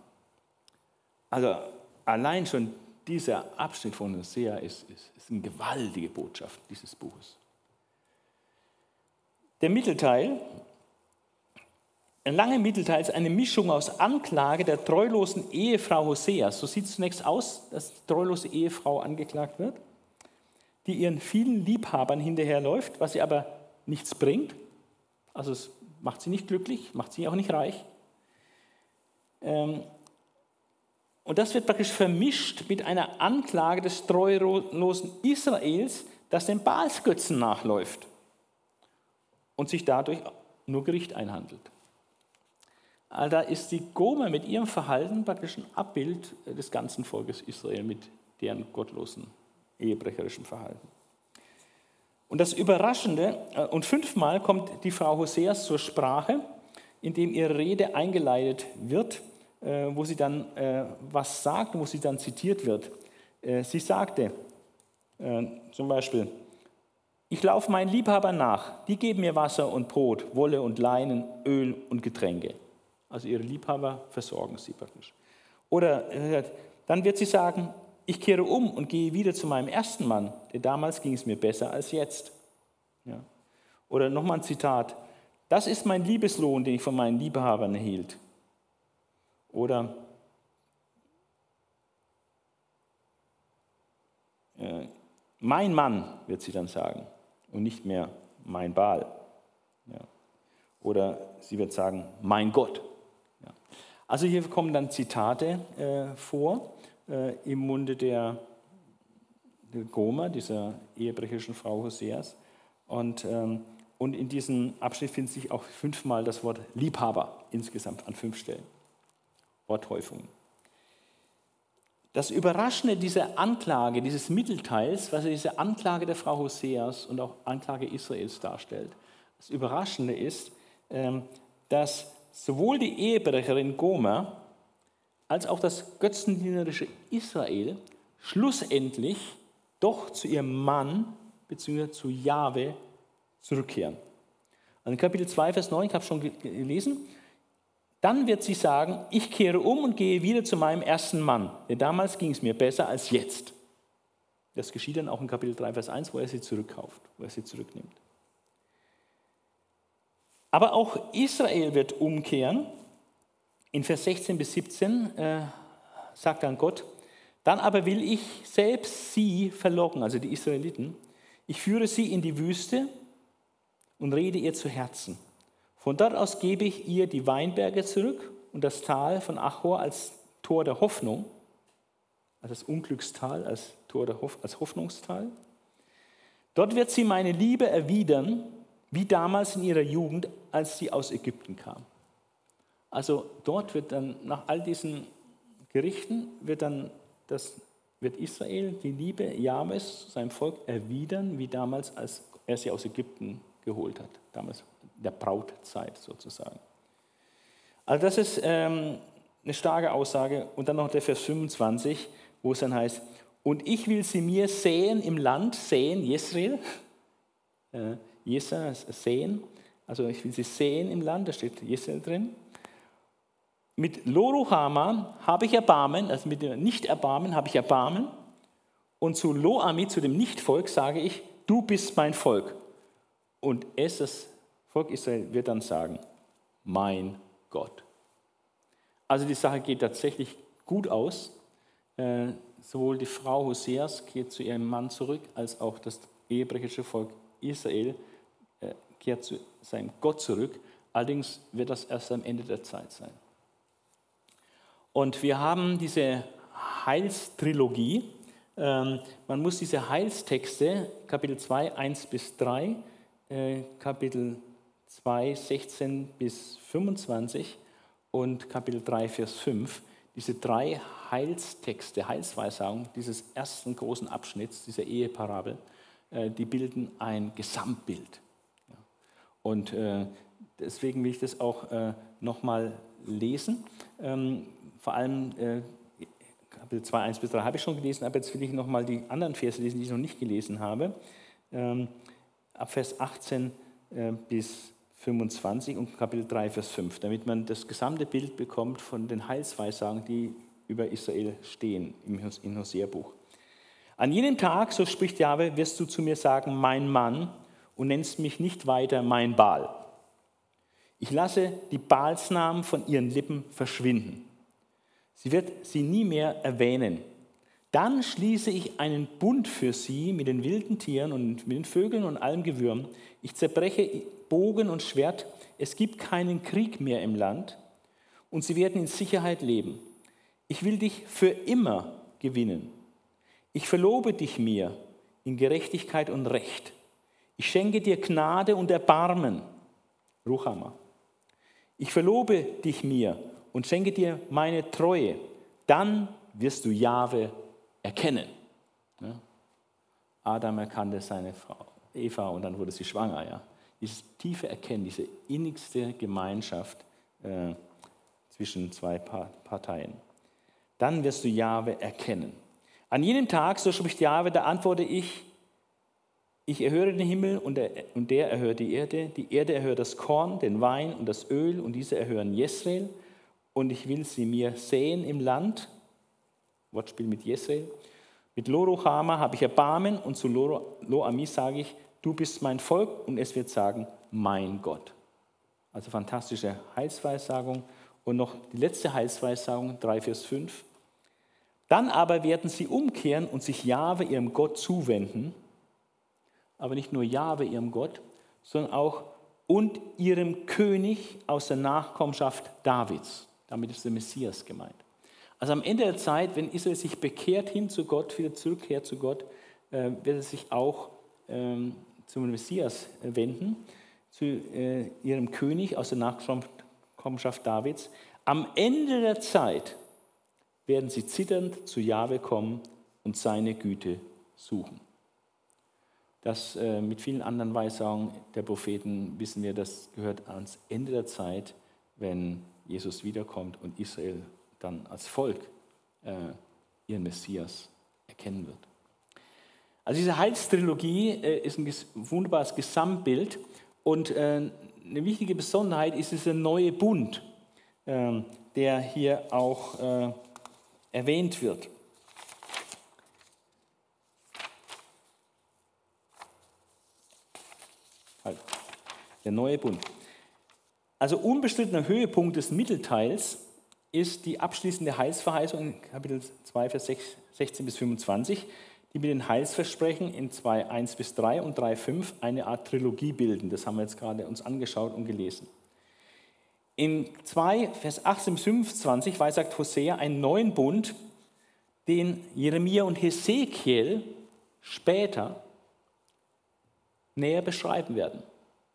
Also allein schon dieser Abschnitt von Hosea ist, ist, ist eine gewaltige Botschaft dieses Buches. Der Mittelteil, ein langer Mittelteil ist eine Mischung aus Anklage der treulosen Ehefrau Hoseas. So sieht es zunächst aus, dass die treulose Ehefrau angeklagt wird, die ihren vielen Liebhabern hinterherläuft, was sie aber nichts bringt. Also es macht sie nicht glücklich, macht sie auch nicht reich. Ähm, und das wird praktisch vermischt mit einer Anklage des treulosen Israels, das den Baalsgötzen nachläuft und sich dadurch nur Gericht einhandelt. Also da ist die Gomer mit ihrem Verhalten praktisch ein Abbild des ganzen Volkes Israel mit deren gottlosen, ehebrecherischen Verhalten. Und das Überraschende, äh, und fünfmal kommt die Frau Hoseas zur Sprache, indem ihre Rede eingeleitet wird äh, wo sie dann äh, was sagt, wo sie dann zitiert wird. Sie sagte zum Beispiel, ich laufe meinen Liebhabern nach, die geben mir Wasser und Brot, Wolle und Leinen, Öl und Getränke. Also ihre Liebhaber versorgen sie praktisch. Oder dann wird sie sagen, ich kehre um und gehe wieder zu meinem ersten Mann, denn damals ging es mir besser als jetzt. Ja. Oder nochmal ein Zitat, das ist mein Liebeslohn, den ich von meinen Liebhabern erhielt. Oder äh, mein Mann, wird sie dann sagen, und nicht mehr mein Baal. Ja. Oder sie wird sagen, mein Gott. Also hier kommen dann Zitate äh, vor äh, im Munde der, der Gomer, dieser ehebrecherischen Frau Hoseas. Und, ähm, und in diesem Abschnitt findet sich auch fünfmal das Wort Liebhaber insgesamt an fünf Stellen. Worthäufung. Das Überraschende dieser Anklage, dieses Mittelteils, was diese Anklage der Frau Hoseas und auch Anklage Israels darstellt, das Überraschende ist, ähm, dass sowohl die Ehebrecherin Gomer als auch das götzendienerische Israel schlussendlich doch zu ihrem Mann bzw. zu Jahwe zurückkehren. In Kapitel 2, Vers 9, ich habe schon gelesen, dann wird sie sagen, ich kehre um und gehe wieder zu meinem ersten Mann, denn damals ging es mir besser als jetzt. Das geschieht dann auch in Kapitel 3, Vers 1, wo er sie zurückkauft, wo er sie zurücknimmt. Aber auch Israel wird umkehren. In Vers 16 bis 17 äh, sagt dann Gott, dann aber will ich selbst sie verlocken, also die Israeliten. Ich führe sie in die Wüste und rede ihr zu Herzen. Von dort aus gebe ich ihr die Weinberge zurück und das Tal von Achor als Tor der Hoffnung, also das Unglückstal als, Tor der Hoff, als Hoffnungstal. Dort wird sie meine Liebe erwidern, wie damals in ihrer Jugend, als sie aus Ägypten kam. Also dort wird dann nach all diesen Gerichten wird dann das wird Israel die Liebe Jahwes seinem Volk erwidern, wie damals, als er sie aus Ägypten geholt hat. Damals der Brautzeit sozusagen. Also das ist ähm, eine starke Aussage. Und dann noch der Vers 25, wo es dann heißt, und ich will sie mir sehen im Land, sehen, Jesrael, Jesa, sehen, also ich will sie sehen im Land, da steht Jesrael drin. Mit Loruhama habe ich Erbarmen, also mit dem Nicht-Erbarmen habe ich Erbarmen. Und zu Loami, zu dem Nichtvolk, sage ich, du bist mein Volk. Und es, das Volk Israel wird dann sagen, mein Gott. Also die Sache geht tatsächlich gut aus. Äh, sowohl die Frau Hoseas geht zu ihrem Mann zurück, als auch das ehebrecherische Volk Israel kehrt zu seinem Gott zurück. Allerdings wird das erst am Ende der Zeit sein. Und wir haben diese Heilstrilogie, Ähm, man muss diese Heilstexte, Kapitel 2, 1 bis 3, äh, Kapitel 2, 16 bis 25 und Kapitel 3, Vers 5, diese drei Heilstexte, Heilsweisungen dieses ersten großen Abschnitts, dieser Eheparabel, äh, die bilden ein Gesamtbild. Und äh, deswegen will ich das auch äh, nochmal lesen. Ähm, vor allem Kapitel 2, 1 bis 3 habe ich schon gelesen, aber jetzt will ich nochmal die anderen Verse lesen, die ich noch nicht gelesen habe. Ähm, ab Vers 18 bis 25 und Kapitel 3, Vers 5, damit man das gesamte Bild bekommt von den Heilsweissagen, die über Israel stehen im Hosea-Buch. An jenem Tag, so spricht Jahwe, wirst du zu mir sagen, mein Mann, und nennst mich nicht weiter mein Baal. Ich lasse die Baalsnamen von ihren Lippen verschwinden. Sie wird sie nie mehr erwähnen. Dann schließe ich einen Bund für sie mit den wilden Tieren und mit den Vögeln und allem Gewürm. Ich zerbreche Bogen und Schwert. Es gibt keinen Krieg mehr im Land und sie werden in Sicherheit leben. Ich will dich für immer gewinnen. Ich verlobe dich mir in Gerechtigkeit und Recht. Ich schenke dir Gnade und Erbarmen. Ruchama. Ich verlobe dich mir und schenke dir meine Treue. Dann wirst du Jahwe erkennen. Adam erkannte seine Frau Eva und dann wurde sie schwanger. Ja. Dieses tiefe Erkennen, diese innigste Gemeinschaft äh, zwischen zwei Parteien dann wirst du Jahwe erkennen. An jenem Tag, so spricht Jahwe, da antworte ich, ich erhöre den Himmel und der, und der erhört die Erde, die Erde erhört das Korn, den Wein und das Öl und diese erhören Jesrael und ich will sie mir säen im Land, Wortspiel mit Jesrael, mit Loruchama habe ich Erbarmen und zu Loami sage ich, du bist mein Volk und es wird sagen, mein Gott. Also fantastische Heilsweissagung. Und noch die letzte Heilsweissagung, 3, Vers 5. Dann aber werden sie umkehren und sich Jahwe, ihrem Gott, zuwenden. Aber nicht nur Jahwe, ihrem Gott, sondern auch und ihrem König aus der Nachkommenschaft Davids. Damit ist der Messias gemeint. Also am Ende der Zeit, wenn Israel sich bekehrt hin zu Gott, wieder zurückkehrt zu Gott, äh, wird er sich auch ähm, zum Messias wenden, zu äh, ihrem König aus der Nachkommenschaft Davids. Am Ende der Zeit werden sie zitternd zu Jahwe kommen und seine Güte suchen. Das äh, mit vielen anderen Weissagungen der Propheten wissen wir, das gehört ans Ende der Zeit, wenn Jesus wiederkommt und Israel dann als Volk äh, ihren Messias erkennen wird. Also diese Heilstrilogie äh, ist ein wunderbares Gesamtbild und äh, eine wichtige Besonderheit ist dieser neue Bund, ähm, der hier auch äh, erwähnt wird. Halt. Der neue Bund. Also unbestrittener Höhepunkt des Mittelteils ist die abschließende Heilsverheißung in Kapitel 2, Vers 16 bis 25 die mit den Heilsversprechen in 2, 1 bis 3 und 3, 5 eine Art Trilogie bilden. Das haben wir jetzt gerade uns angeschaut und gelesen. In 2, Vers 18 bis 25 weissagt Hosea einen neuen Bund, den Jeremia und Hesekiel später näher beschreiben werden.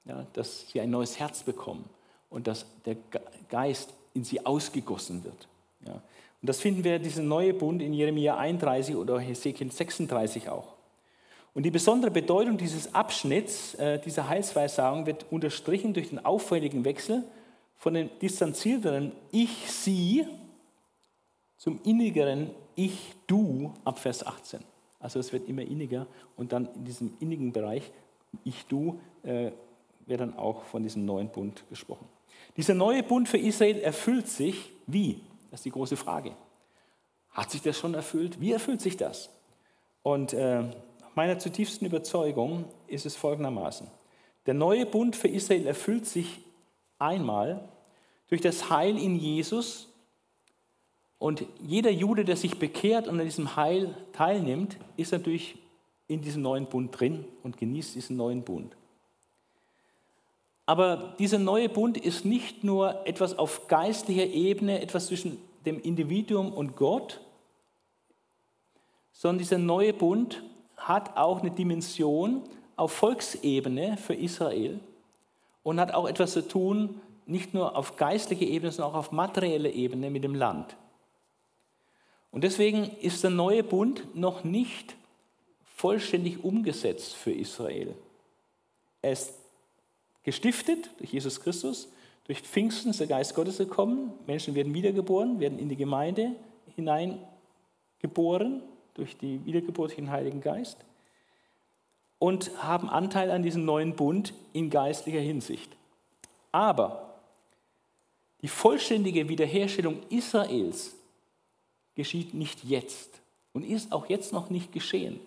Ja, dass sie ein neues Herz bekommen und dass der Geist in sie ausgegossen wird. Ja. Und das finden wir, diesen neue Bund in Jeremia 31 oder Hesekiel 36 auch. Und die besondere Bedeutung dieses Abschnitts, äh, dieser Heilsweissagung, wird unterstrichen durch den auffälligen Wechsel von dem distanzierteren Ich-Sie zum innigeren Ich-Du ab Vers 18. Also es wird immer inniger und dann in diesem innigen Bereich Ich-Du äh, wird dann auch von diesem neuen Bund gesprochen. Dieser neue Bund für Israel erfüllt sich wie? Das ist die große Frage. Hat sich das schon erfüllt? Wie erfüllt sich das? Und äh, meiner zutiefsten Überzeugung ist es folgendermaßen. Der neue Bund für Israel erfüllt sich einmal durch das Heil in Jesus und jeder Jude, der sich bekehrt und an diesem Heil teilnimmt, ist natürlich in diesem neuen Bund drin und genießt diesen neuen Bund. Aber dieser neue Bund ist nicht nur etwas auf geistlicher Ebene, etwas zwischen dem Individuum und Gott, sondern dieser neue Bund hat auch eine Dimension auf Volksebene für Israel und hat auch etwas zu tun, nicht nur auf geistlicher Ebene, sondern auch auf materieller Ebene mit dem Land. Und deswegen ist der neue Bund noch nicht vollständig umgesetzt für Israel. Er ist gestiftet durch Jesus Christus, durch Pfingsten ist der Geist Gottes gekommen, Menschen werden wiedergeboren, werden in die Gemeinde hineingeboren durch die Wiedergeburt durch den Heiligen Geist und haben Anteil an diesem neuen Bund in geistlicher Hinsicht. Aber die vollständige Wiederherstellung Israels geschieht nicht jetzt und ist auch jetzt noch nicht geschehen,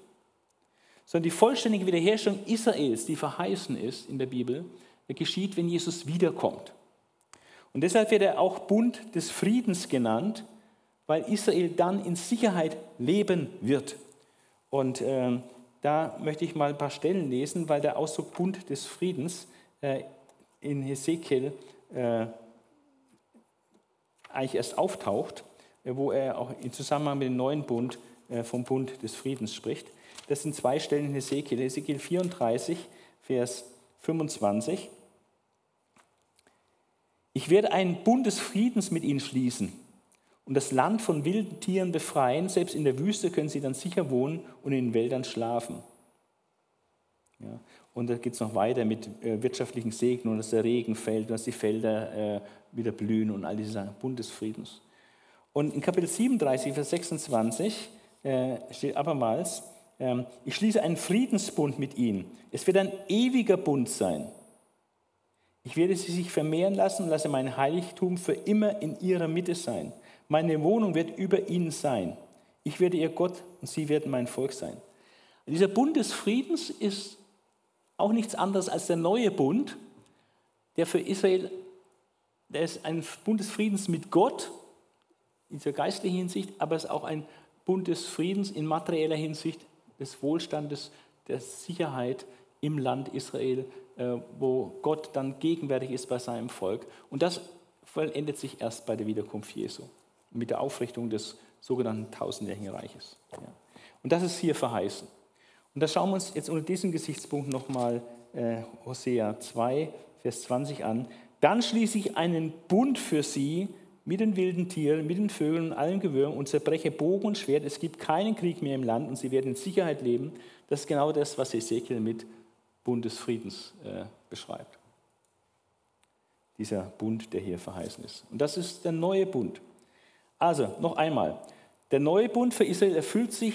sondern die vollständige Wiederherstellung Israels, die verheißen ist in der Bibel, geschieht, wenn Jesus wiederkommt. Und deshalb wird er auch Bund des Friedens genannt, weil Israel dann in Sicherheit leben wird. Und äh, da möchte ich mal ein paar Stellen lesen, weil der Ausdruck Bund des Friedens äh, in Hesekiel äh, eigentlich erst auftaucht, äh, wo er auch im Zusammenhang mit dem neuen Bund äh, vom Bund des Friedens spricht. Das sind zwei Stellen in Hesekiel. Hesekiel 34, Vers 25. Ich werde einen Bund des Friedens mit ihnen schließen und das Land von wilden Tieren befreien. Selbst in der Wüste können sie dann sicher wohnen und in den Wäldern schlafen. Ja. Und da geht es noch weiter mit äh, wirtschaftlichen Segen und dass der Regen fällt, dass die Felder äh, wieder blühen und all diese Sachen. Bund des Friedens. Und in Kapitel 37, Vers 26 äh, steht abermals, ich schließe einen Friedensbund mit ihnen. Es wird ein ewiger Bund sein. Ich werde sie sich vermehren lassen und lasse mein Heiligtum für immer in ihrer Mitte sein. Meine Wohnung wird über ihnen sein. Ich werde ihr Gott und sie werden mein Volk sein. Dieser Bund des Friedens ist auch nichts anderes als der neue Bund, der für Israel, der ist ein Bund des Friedens mit Gott in dieser geistlichen Hinsicht, aber es ist auch ein Bund des Friedens in materieller Hinsicht, des Wohlstandes, der Sicherheit im Land Israel, äh, wo Gott dann gegenwärtig ist bei seinem Volk. Und das vollendet sich erst bei der Wiederkunft Jesu mit der Aufrichtung des sogenannten tausendjährigen Reiches. Und das ist hier verheißen. Und da schauen wir uns jetzt unter diesem Gesichtspunkt nochmal äh, Hosea 2, Vers 20 an. Dann schließe ich einen Bund für sie mit den wilden Tieren, mit den Vögeln und allen Gewürmen und zerbreche Bogen und Schwert. Es gibt keinen Krieg mehr im Land und sie werden in Sicherheit leben. Das ist genau das, was Ezekiel mit Bund des Friedens äh, beschreibt. Dieser Bund, der hier verheißen ist. Und das ist der neue Bund. Also, noch einmal. Der neue Bund für Israel erfüllt sich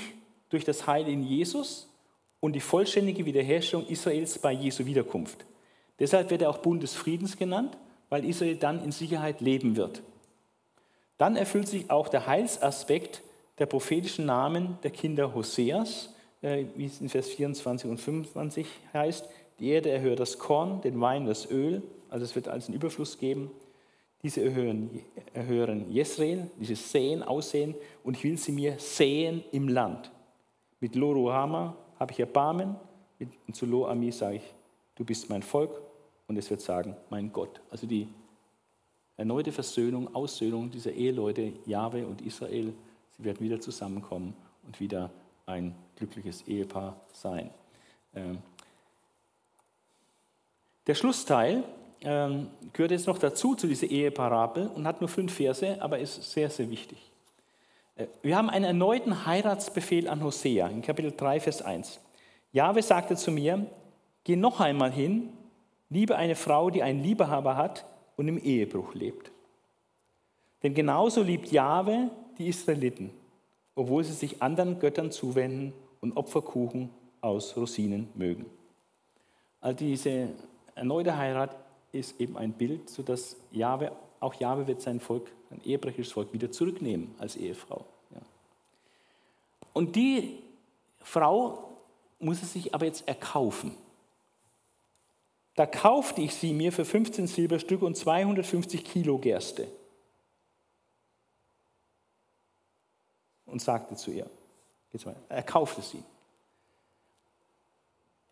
durch das Heil in Jesus und die vollständige Wiederherstellung Israels bei Jesu Wiederkunft. Deshalb wird er auch Bund des Friedens genannt, weil Israel dann in Sicherheit leben wird. Dann erfüllt sich auch der Heilsaspekt der prophetischen Namen der Kinder Hoseas, äh, wie es in Vers 24 und 25 heißt. Die Erde erhört das Korn, den Wein, das Öl, also es wird als einen Überfluss geben. Diese erhören, erhören Jesrael, dieses Säen, Aussehen, und ich will sie mir säen im Land. Mit Loruhama habe ich Erbarmen, und zu Lo-Ami sage ich, du bist mein Volk, und es wird sagen, mein Gott. Also die erneute Versöhnung, Aussöhnung dieser Eheleute, Jahwe und Israel, sie werden wieder zusammenkommen und wieder ein glückliches Ehepaar sein. Ähm, der Schlussteil ähm, gehört jetzt noch dazu, zu dieser Eheparabel und hat nur fünf Verse, aber ist sehr, sehr wichtig. Äh, wir haben einen erneuten Heiratsbefehl an Hosea in Kapitel 3, Vers 1. Jahwe sagte zu mir, geh noch einmal hin, liebe eine Frau, die einen Liebehaber hat und im Ehebruch lebt. Denn genauso liebt Jahwe die Israeliten, obwohl sie sich anderen Göttern zuwenden und Opferkuchen aus Rosinen mögen. Also diese erneute Heirat ist eben ein Bild, sodass Jahwe, auch Jahwe wird sein Volk, sein ehebrecherisches Volk wieder zurücknehmen als Ehefrau. Ja. Und die Frau muss es sich aber jetzt erkaufen. Da kaufte ich sie mir für 15 Silberstücke und 250 Kilo Gerste. Und sagte zu ihr, er kaufte sie.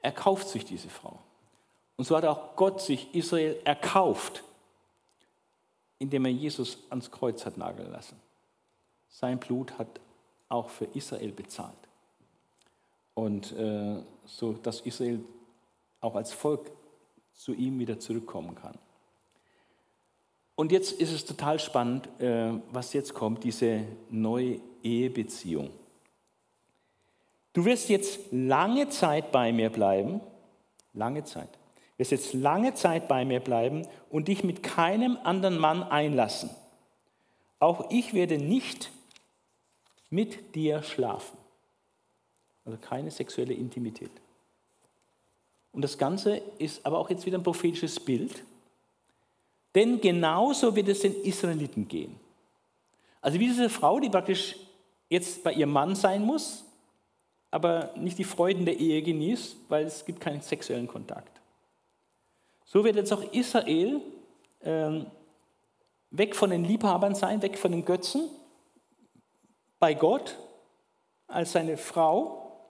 Er kauft sich diese Frau. Und so hat auch Gott sich Israel erkauft, indem er Jesus ans Kreuz hat nageln lassen. Sein Blut hat auch für Israel bezahlt. und äh, so, dass Israel auch als Volk zu ihm wieder zurückkommen kann. Und jetzt ist es total spannend, äh, was jetzt kommt, diese neue Ehebeziehung. Du wirst jetzt lange Zeit bei mir bleiben, lange Zeit. Du wirst jetzt lange Zeit bei mir bleiben und dich mit keinem anderen Mann einlassen. Auch ich werde nicht mit dir schlafen. Also keine sexuelle Intimität. Und das Ganze ist aber auch jetzt wieder ein prophetisches Bild. Denn genauso wird es den Israeliten gehen. Also wie diese Frau, die praktisch jetzt bei ihrem Mann sein muss, aber nicht die Freuden der Ehe genießt, weil es gibt keinen sexuellen Kontakt. So wird jetzt auch Israel ähm, weg von den Liebhabern sein, weg von den Götzen, bei Gott als seine Frau,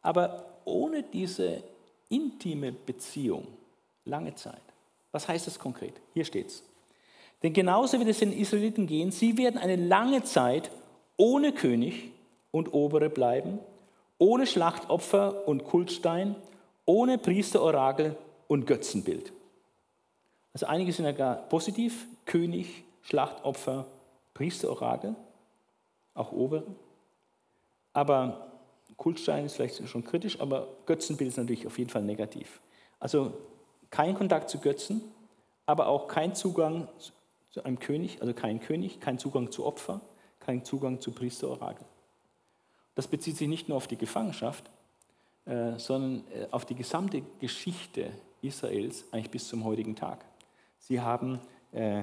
aber ohne diese intime Beziehung lange Zeit. Was heißt das konkret? Hier steht es. Denn genauso wird es den Israeliten gehen, sie werden eine lange Zeit ohne König und Obere bleiben, ohne Schlachtopfer und Kultstein, ohne Priesterorakel und Götzenbild. Also einige sind ja gar positiv, König, Schlachtopfer, Priesterorakel, auch Obere. Aber Kultstein ist vielleicht schon kritisch, aber Götzenbild ist natürlich auf jeden Fall negativ. Also kein Kontakt zu Götzen, aber auch kein Zugang zu einem König, also kein König, kein Zugang zu Opfer, kein Zugang zu Priesterorakel. Das bezieht sich nicht nur auf die Gefangenschaft, äh, sondern äh, auf die gesamte Geschichte Israels, eigentlich bis zum heutigen Tag. Sie haben äh,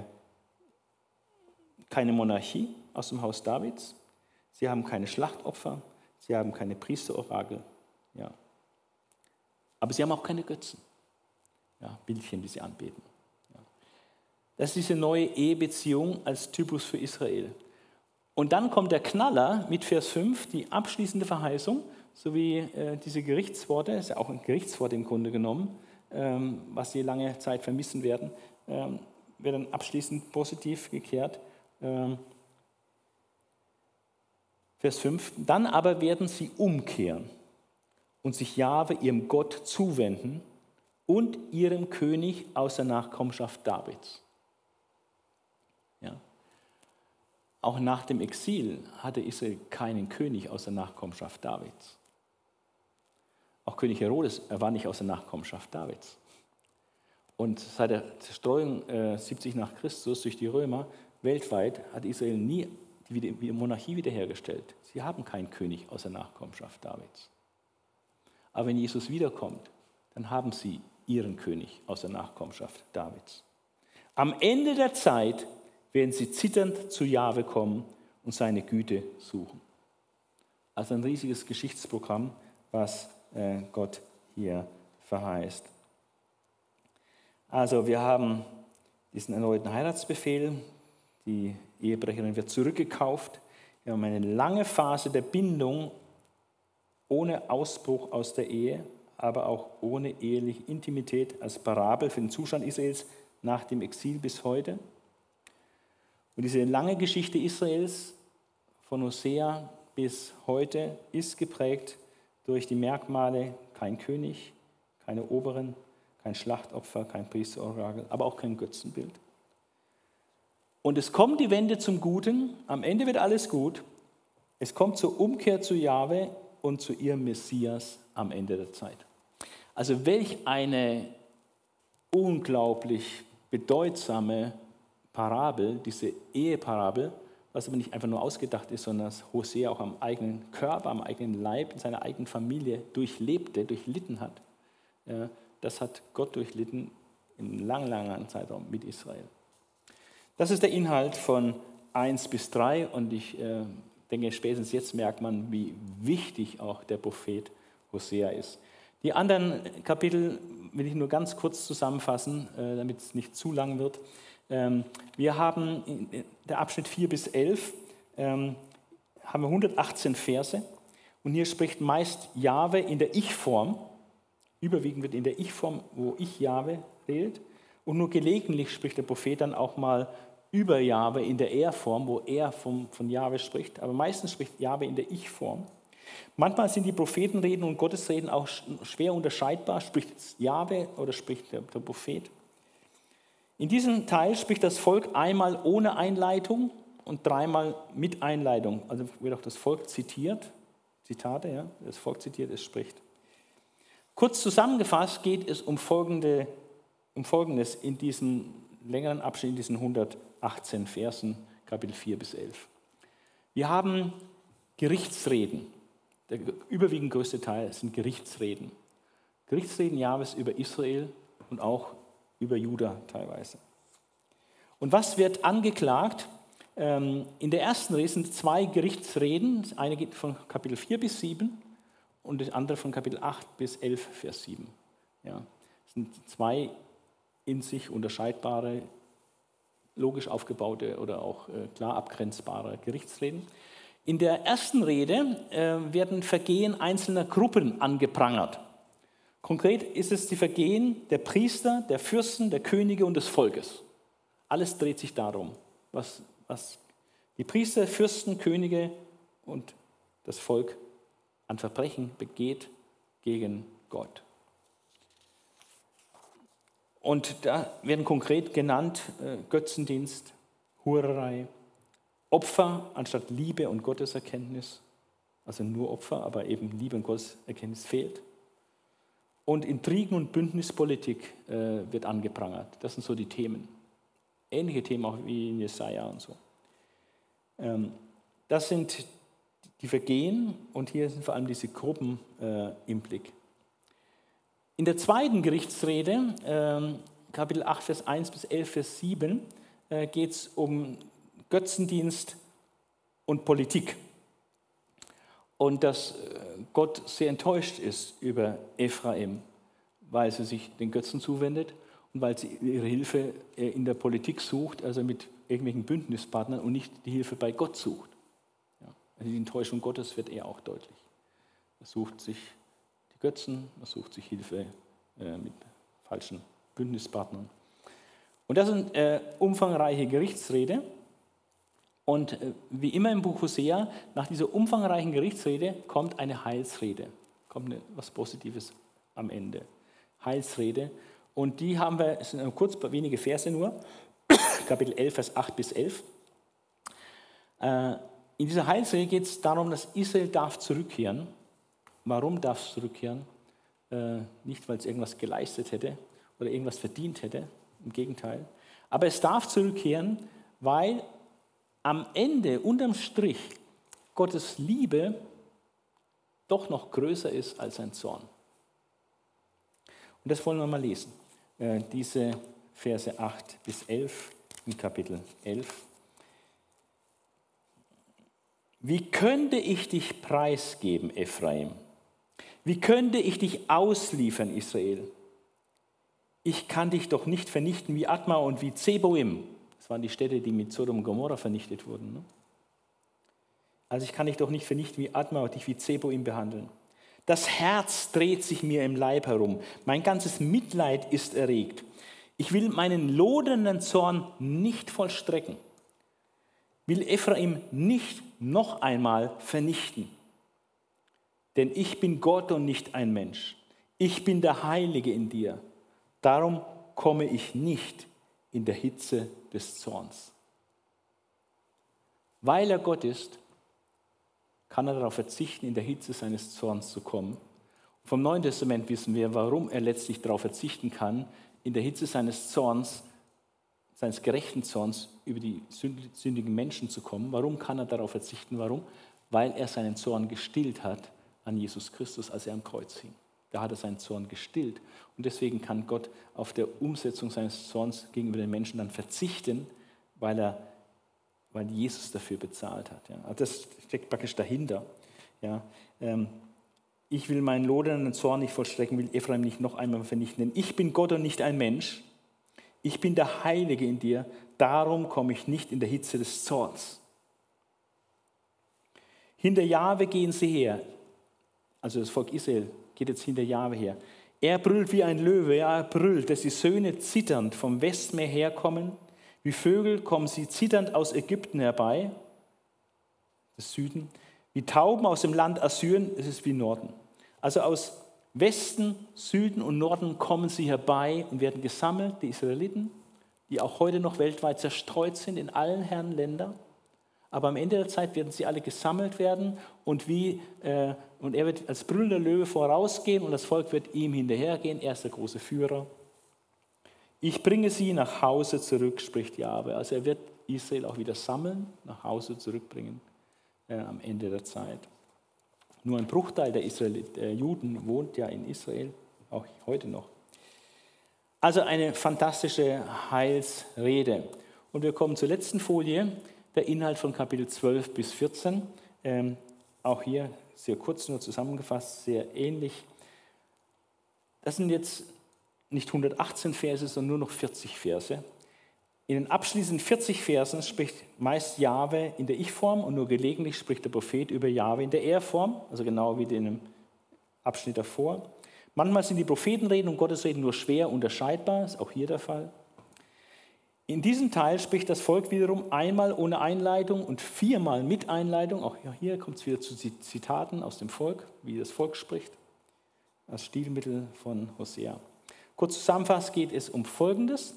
keine Monarchie aus dem Haus Davids, sie haben keine Schlachtopfer, sie haben keine Priesterorakel, ja. aber sie haben auch keine Götzen, ja, Bildchen, die sie anbeten. Ja. Das ist diese neue Ehebeziehung als Typus für Israel. Und dann kommt der Knaller mit Vers 5, die abschließende Verheißung, sowie äh, diese Gerichtsworte, ist ja auch ein Gerichtswort im Grunde genommen, ähm, was sie lange Zeit vermissen werden, ähm, wird dann abschließend positiv gekehrt. Ähm, Vers 5, dann aber werden sie umkehren und sich Jahwe, ihrem Gott, zuwenden und ihrem König aus der Nachkommenschaft Davids. Ja. Auch nach dem Exil hatte Israel keinen König aus der Nachkommenschaft Davids. Auch König Herodes war nicht aus der Nachkommenschaft Davids. Und seit der Zerstreuung äh, 70 nach Christus durch die Römer weltweit hat Israel nie die Monarchie wiederhergestellt. Sie haben keinen König aus der Nachkommenschaft Davids. Aber wenn Jesus wiederkommt, dann haben sie ihren König aus der Nachkommenschaft Davids. Am Ende der Zeit werden sie zitternd zu Jahwe kommen und seine Güte suchen. Also ein riesiges Geschichtsprogramm, was äh, Gott hier verheißt. Also wir haben diesen erneuten Heiratsbefehl, die Ehebrecherin wird zurückgekauft. Wir haben eine lange Phase der Bindung ohne Ausbruch aus der Ehe, aber auch ohne eheliche Intimität als Parabel für den Zustand Israels nach dem Exil bis heute. Und diese lange Geschichte Israels von Hosea bis heute ist geprägt durch die Merkmale kein König, keine Oberen, kein Schlachtopfer, kein Priesterorakel, aber auch kein Götzenbild. Und es kommt die Wende zum Guten, am Ende wird alles gut. Es kommt zur Umkehr zu Jahwe und zu ihrem Messias am Ende der Zeit. Also welch eine unglaublich bedeutsame Parabel, diese Eheparabel, was aber nicht einfach nur ausgedacht ist, sondern dass Hosea auch am eigenen Körper, am eigenen Leib, in seiner eigenen Familie durchlebte, durchlitten hat. Das hat Gott durchlitten in lang, langen Zeitraum mit Israel. Das ist der Inhalt von 1 bis 3 und ich äh, denke, spätestens jetzt merkt man, wie wichtig auch der Prophet Hosea ist. Die anderen Kapitel will ich nur ganz kurz zusammenfassen, äh, damit es nicht zu lang wird. Ähm, wir haben in der Abschnitt 4 bis 11 ähm, haben wir 118 Verse und hier spricht meist Jahwe in der Ich-Form, überwiegend wird in der Ich-Form, wo ich Jahwe redet und nur gelegentlich spricht der Prophet dann auch mal über Jahwe in der Er-Form, wo er vom, von Jahwe spricht, aber meistens spricht Jahwe in der Ich-Form. Manchmal sind die Prophetenreden und Gottesreden auch schwer unterscheidbar. Spricht Jahwe oder spricht der, der Prophet? In diesem Teil spricht das Volk einmal ohne Einleitung und dreimal mit Einleitung. Also wird auch das Volk zitiert. Zitate, ja, das Volk zitiert, es spricht. Kurz zusammengefasst geht es um, folgende, um Folgendes in diesem längeren Abschnitt, in diesen 118 Versen, Kapitel 4 bis 11. Wir haben Gerichtsreden. Der überwiegend größte Teil sind Gerichtsreden. Gerichtsreden Jahres über Israel und auch über Juda teilweise. Und was wird angeklagt? Ähm, in der ersten Rede sind zwei Gerichtsreden. Das eine geht von Kapitel 4 bis 7 und das andere von Kapitel 8 bis 11, Vers 7. Ja, das sind zwei in sich unterscheidbare, logisch aufgebaute oder auch äh, klar abgrenzbare Gerichtsreden. In der ersten Rede äh, werden Vergehen einzelner Gruppen angeprangert. Konkret ist es die Vergehen der Priester, der Fürsten, der Könige und des Volkes. Alles dreht sich darum, was, was die Priester, Fürsten, Könige und das Volk an Verbrechen begeht gegen Gott. Und da werden konkret genannt äh, Götzendienst, Hurerei, Opfer anstatt Liebe und Gotteserkenntnis, also nur Opfer, aber eben Liebe und Gotteserkenntnis fehlt. Und Intrigen und Bündnispolitik äh, wird angeprangert. Das sind so die Themen. Ähnliche Themen auch wie in Jesaja und so. Ähm, das sind die Vergehen und hier sind vor allem diese Gruppen äh, im Blick. In der zweiten Gerichtsrede, äh, Kapitel 8, Vers 1 bis 11, Vers 7, äh, geht es um Götzendienst und Politik. Und dass äh, Gott sehr enttäuscht ist über Ephraim, weil sie sich den Götzen zuwendet und weil sie ihre Hilfe äh, in der Politik sucht, also mit irgendwelchen Bündnispartnern und nicht die Hilfe bei Gott sucht. Also die Enttäuschung Gottes wird eher auch deutlich. Er sucht sich Götzen, er sucht sich Hilfe äh, mit falschen Bündnispartnern. Und das sind äh, umfangreiche Gerichtsrede. Und äh, wie immer im Buch Hosea, nach dieser umfangreichen Gerichtsrede kommt eine Heilsrede, kommt eine, was Positives am Ende. Heilsrede. Und die haben wir, es sind kurz wenige Verse nur, Kapitel 11, Vers 8 bis 11. Äh, in dieser Heilsrede geht es darum, dass Israel darf zurückkehren. Warum darf es zurückkehren? Äh, nicht, weil es irgendwas geleistet hätte oder irgendwas verdient hätte, im Gegenteil. Aber es darf zurückkehren, weil am Ende, unterm Strich, Gottes Liebe doch noch größer ist als sein Zorn. Und das wollen wir mal lesen. Äh, diese Verse 8 bis 11 in Kapitel 11. Wie könnte ich dich preisgeben, Ephraim? Wie könnte ich dich ausliefern, Israel? Ich kann dich doch nicht vernichten wie Atma und wie Zeboim. Das waren die Städte, die mit Sodom und Gomorra vernichtet wurden. Ne? Also ich kann dich doch nicht vernichten wie Adma und dich wie Zeboim behandeln. Das Herz dreht sich mir im Leib herum. Mein ganzes Mitleid ist erregt. Ich will meinen lodernden Zorn nicht vollstrecken. Will Ephraim nicht noch einmal vernichten. Denn ich bin Gott und nicht ein Mensch. Ich bin der Heilige in dir. Darum komme ich nicht in der Hitze des Zorns. Weil er Gott ist, kann er darauf verzichten, in der Hitze seines Zorns zu kommen. Vom Neuen Testament wissen wir, warum er letztlich darauf verzichten kann, in der Hitze seines Zorns, seines gerechten Zorns über die sündigen Menschen zu kommen. Warum kann er darauf verzichten? Warum? Weil er seinen Zorn gestillt hat an Jesus Christus, als er am Kreuz hing. Da hat er seinen Zorn gestillt. Und deswegen kann Gott auf der Umsetzung seines Zorns gegenüber den Menschen dann verzichten, weil, er, weil Jesus dafür bezahlt hat. Ja. Also das steckt praktisch dahinter. Ja. Ähm, ich will meinen lodernden Zorn nicht vollstrecken, will Ephraim nicht noch einmal vernichten. Denn ich bin Gott und nicht ein Mensch. Ich bin der Heilige in dir. Darum komme ich nicht in der Hitze des Zorns. Hinter Jahwe gehen sie her. Also das Volk Israel geht jetzt hinter Jahwe her. Er brüllt wie ein Löwe, ja, er brüllt, dass die Söhne zitternd vom Westmeer herkommen. Wie Vögel kommen sie zitternd aus Ägypten herbei, des Süden. Wie Tauben aus dem Land Assyrien, es ist wie Norden. Also aus Westen, Süden und Norden kommen sie herbei und werden gesammelt, die Israeliten, die auch heute noch weltweit zerstreut sind in allen Herren Ländern. Aber am Ende der Zeit werden sie alle gesammelt werden und, wie, äh, und er wird als brüllender Löwe vorausgehen und das Volk wird ihm hinterhergehen. Er ist der große Führer. Ich bringe sie nach Hause zurück, spricht Jahwe. Also er wird Israel auch wieder sammeln, nach Hause zurückbringen äh, am Ende der Zeit. Nur ein Bruchteil der, Israel, der Juden wohnt ja in Israel, auch heute noch. Also eine fantastische Heilsrede. Und wir kommen zur letzten Folie der Inhalt von Kapitel 12 bis 14. Ähm, auch hier sehr kurz nur zusammengefasst, sehr ähnlich. Das sind jetzt nicht 118 Verse, sondern nur noch 40 Verse. In den abschließenden 40 Versen spricht meist Jahwe in der Ich-Form und nur gelegentlich spricht der Prophet über Jahwe in der Er-Form, also genau wie in dem Abschnitt davor. Manchmal sind die Prophetenreden und Gottesreden nur schwer unterscheidbar, ist auch hier der Fall. In diesem Teil spricht das Volk wiederum einmal ohne Einleitung und viermal mit Einleitung. Auch hier kommt es wieder zu Zitaten aus dem Volk, wie das Volk spricht, als Stilmittel von Hosea. Kurz zusammenfassend geht es um Folgendes.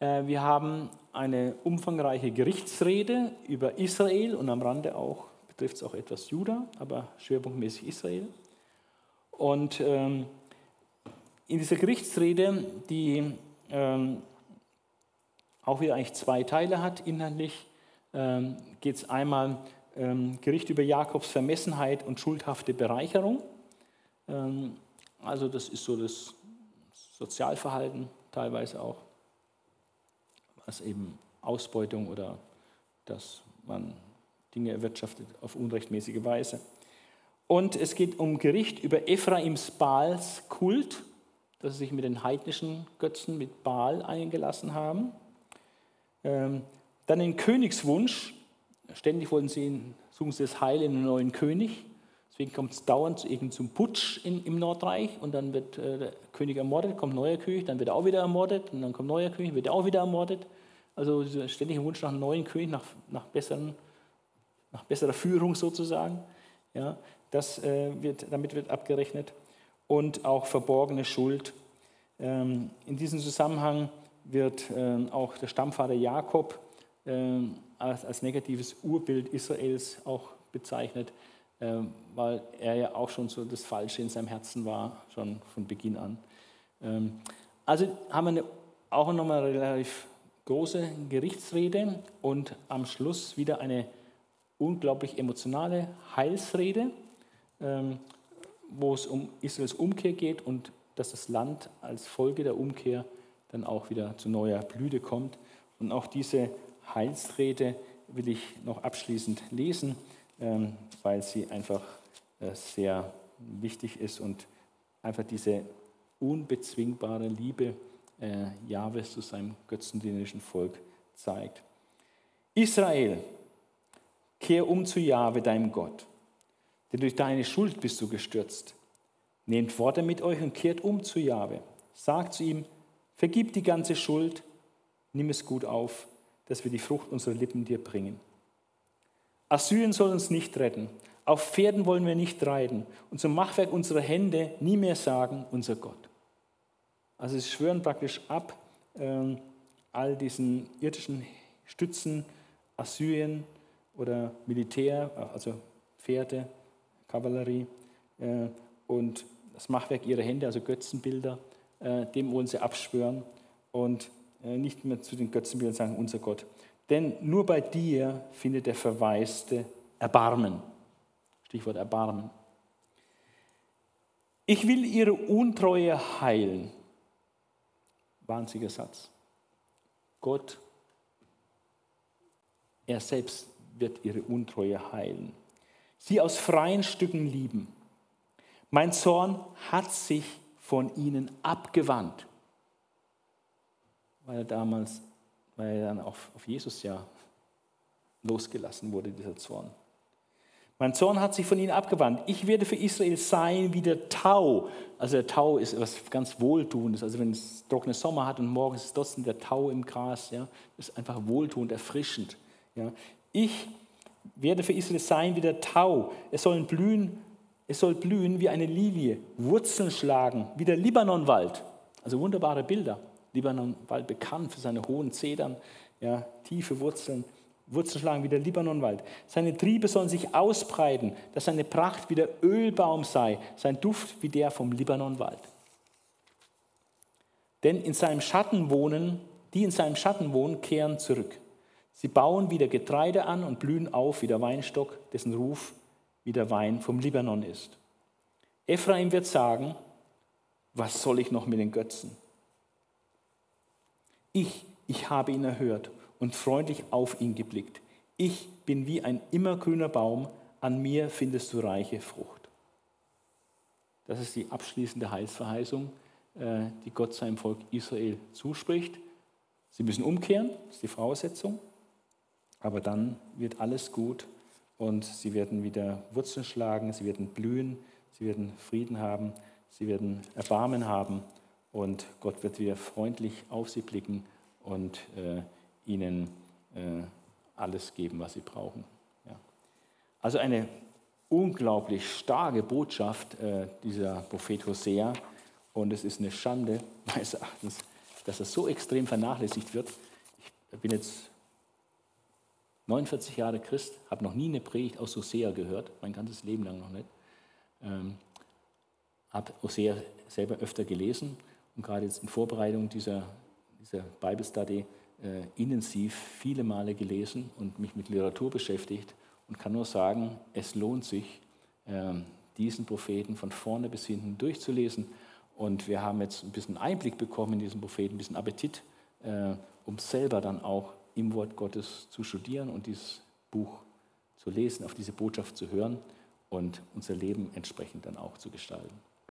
Äh, wir haben eine umfangreiche Gerichtsrede über Israel und am Rande auch, betrifft es auch etwas Juda, aber schwerpunktmäßig Israel. Und ähm, in dieser Gerichtsrede, die ähm, auch wieder eigentlich zwei Teile hat inhaltlich, ähm, geht es einmal ähm, Gericht über Jakobs Vermessenheit und schuldhafte Bereicherung. Ähm, also das ist so das Sozialverhalten teilweise auch, was eben Ausbeutung oder dass man Dinge erwirtschaftet auf unrechtmäßige Weise. Und es geht um Gericht über Ephraims Baals Kult, dass sie sich mit den heidnischen Götzen, mit Baal eingelassen haben. Ähm, dann den Königswunsch. Ständig wollen sie, suchen sie das Heil in einen neuen König. Deswegen kommt es dauernd zu zum Putsch in, im Nordreich und dann wird äh, der König ermordet, kommt neuer König, dann wird er auch wieder ermordet und dann kommt neuer König, wird er auch wieder ermordet. Also ständig ein Wunsch nach einem neuen König, nach, nach, besseren, nach besserer Führung sozusagen. Ja, das, äh, wird, damit wird abgerechnet. Und auch verborgene Schuld. Ähm, in diesem Zusammenhang wird ähm, auch der Stammvater Jakob ähm, als, als, negatives Urbild Israels auch bezeichnet, ähm, weil er ja auch schon so das Falsche in seinem Herzen war, schon von Beginn an. Also haben wir eine, auch nochmal eine relativ große Gerichtsrede und am Schluss wieder eine unglaublich emotionale Heilsrede, wo es um Israels Umkehr geht und dass das Land als Folge der Umkehr dann auch wieder zu neuer Blüte kommt. Und auch diese Heilsrede will ich noch abschließend lesen, ähm, weil sie einfach äh, sehr wichtig ist und einfach diese unbezwingbare Liebe äh, Jahwes zu seinem götzendienerischen Volk zeigt. Israel, kehr um zu Jahwe, deinem Gott, denn durch deine Schuld bist du gestürzt. Nehmt Worte mit euch und kehrt um zu Jahwe. Sagt zu ihm, Vergib die ganze Schuld, nimm es gut auf, dass wir die Frucht unserer Lippen dir bringen. Assyrien soll uns nicht retten, auf Pferden wollen wir nicht reiten und zum Machwerk unserer Hände nie mehr sagen, unser Gott. Also sie schwören praktisch ab äh, all diesen irdischen Stützen, Assyrien oder Militär, also Pferde, Kavallerie äh, und das Machwerk ihrer Hände, also Götzenbilder dem wollen sie abschwören und äh, nicht mehr zu den Götzenbildern sagen, unser Gott. Denn nur bei dir findet der Verwaiste Erbarmen. Stichwort Erbarmen. Ich will ihre Untreue heilen. Wahnsinniger Satz. Gott, er selbst wird ihre Untreue heilen. Sie aus freien Stücken lieben. Mein Zorn hat sich von ihnen abgewandt. Weil er damals, weil er dann auf, auf Jesus ja losgelassen wurde, dieser Zorn. Mein Zorn hat sich von ihnen abgewandt. Ich werde für Israel sein wie der Tau. Also der Tau ist etwas ganz Wohltuendes. Also wenn es trockene Sommer hat und morgens ist trotzdem der Tau im Gras, ja, ist einfach wohltuend, erfrischend. Ja. Ich werde für Israel sein wie der Tau. Es soll blühen, es soll blühen wie eine Lilie, Wurzeln schlagen wie der Libanonwald. Also wunderbare Bilder. Libanonwald bekannt für seine hohen Zedern, ja, tiefe Wurzeln. Wurzeln schlagen wie der Libanonwald. Seine Triebe sollen sich ausbreiten, dass seine Pracht wie der Ölbaum sei, sein Duft wie der vom Libanonwald. Denn in seinem Schatten wohnen, die in seinem Schatten wohnen, kehren zurück. Sie bauen wieder Getreide an und blühen auf wie der Weinstock, dessen Ruf wie der Wein vom Libanon ist. Ephraim wird sagen, was soll ich noch mit den Götzen? Ich, ich habe ihn erhört und freundlich auf ihn geblickt. Ich bin wie ein immergrüner Baum, an mir findest du reiche Frucht. Das ist die abschließende Heilsverheißung, äh, die Gott seinem Volk Israel zuspricht. Sie müssen umkehren, das ist die Voraussetzung, aber dann wird alles gut und sie werden wieder Wurzeln schlagen, sie werden blühen, sie werden Frieden haben, sie werden Erbarmen haben und Gott wird wieder freundlich auf sie blicken und äh, ihnen äh, alles geben, was sie brauchen. Ja. Also eine unglaublich starke Botschaft äh, dieser Prophet Hosea und es ist eine Schande, meines Erachtens, dass er so extrem vernachlässigt wird. Ich bin jetzt 49 Jahre Christ, habe noch nie eine Predigt aus Hosea gehört, mein ganzes Leben lang noch nicht. Ähm, habe Hosea selber öfter gelesen und gerade jetzt in Vorbereitung dieser, dieser Bible Study äh, intensiv viele Male gelesen und mich mit Literatur beschäftigt und kann nur sagen, es lohnt sich, äh, diesen Propheten von vorne bis hinten durchzulesen. Und wir haben jetzt ein bisschen Einblick bekommen in diesen Propheten, ein bisschen Appetit, äh, um selber dann auch im Wort Gottes zu studieren und dieses Buch zu lesen, auf diese Botschaft zu hören und unser Leben entsprechend dann auch zu gestalten.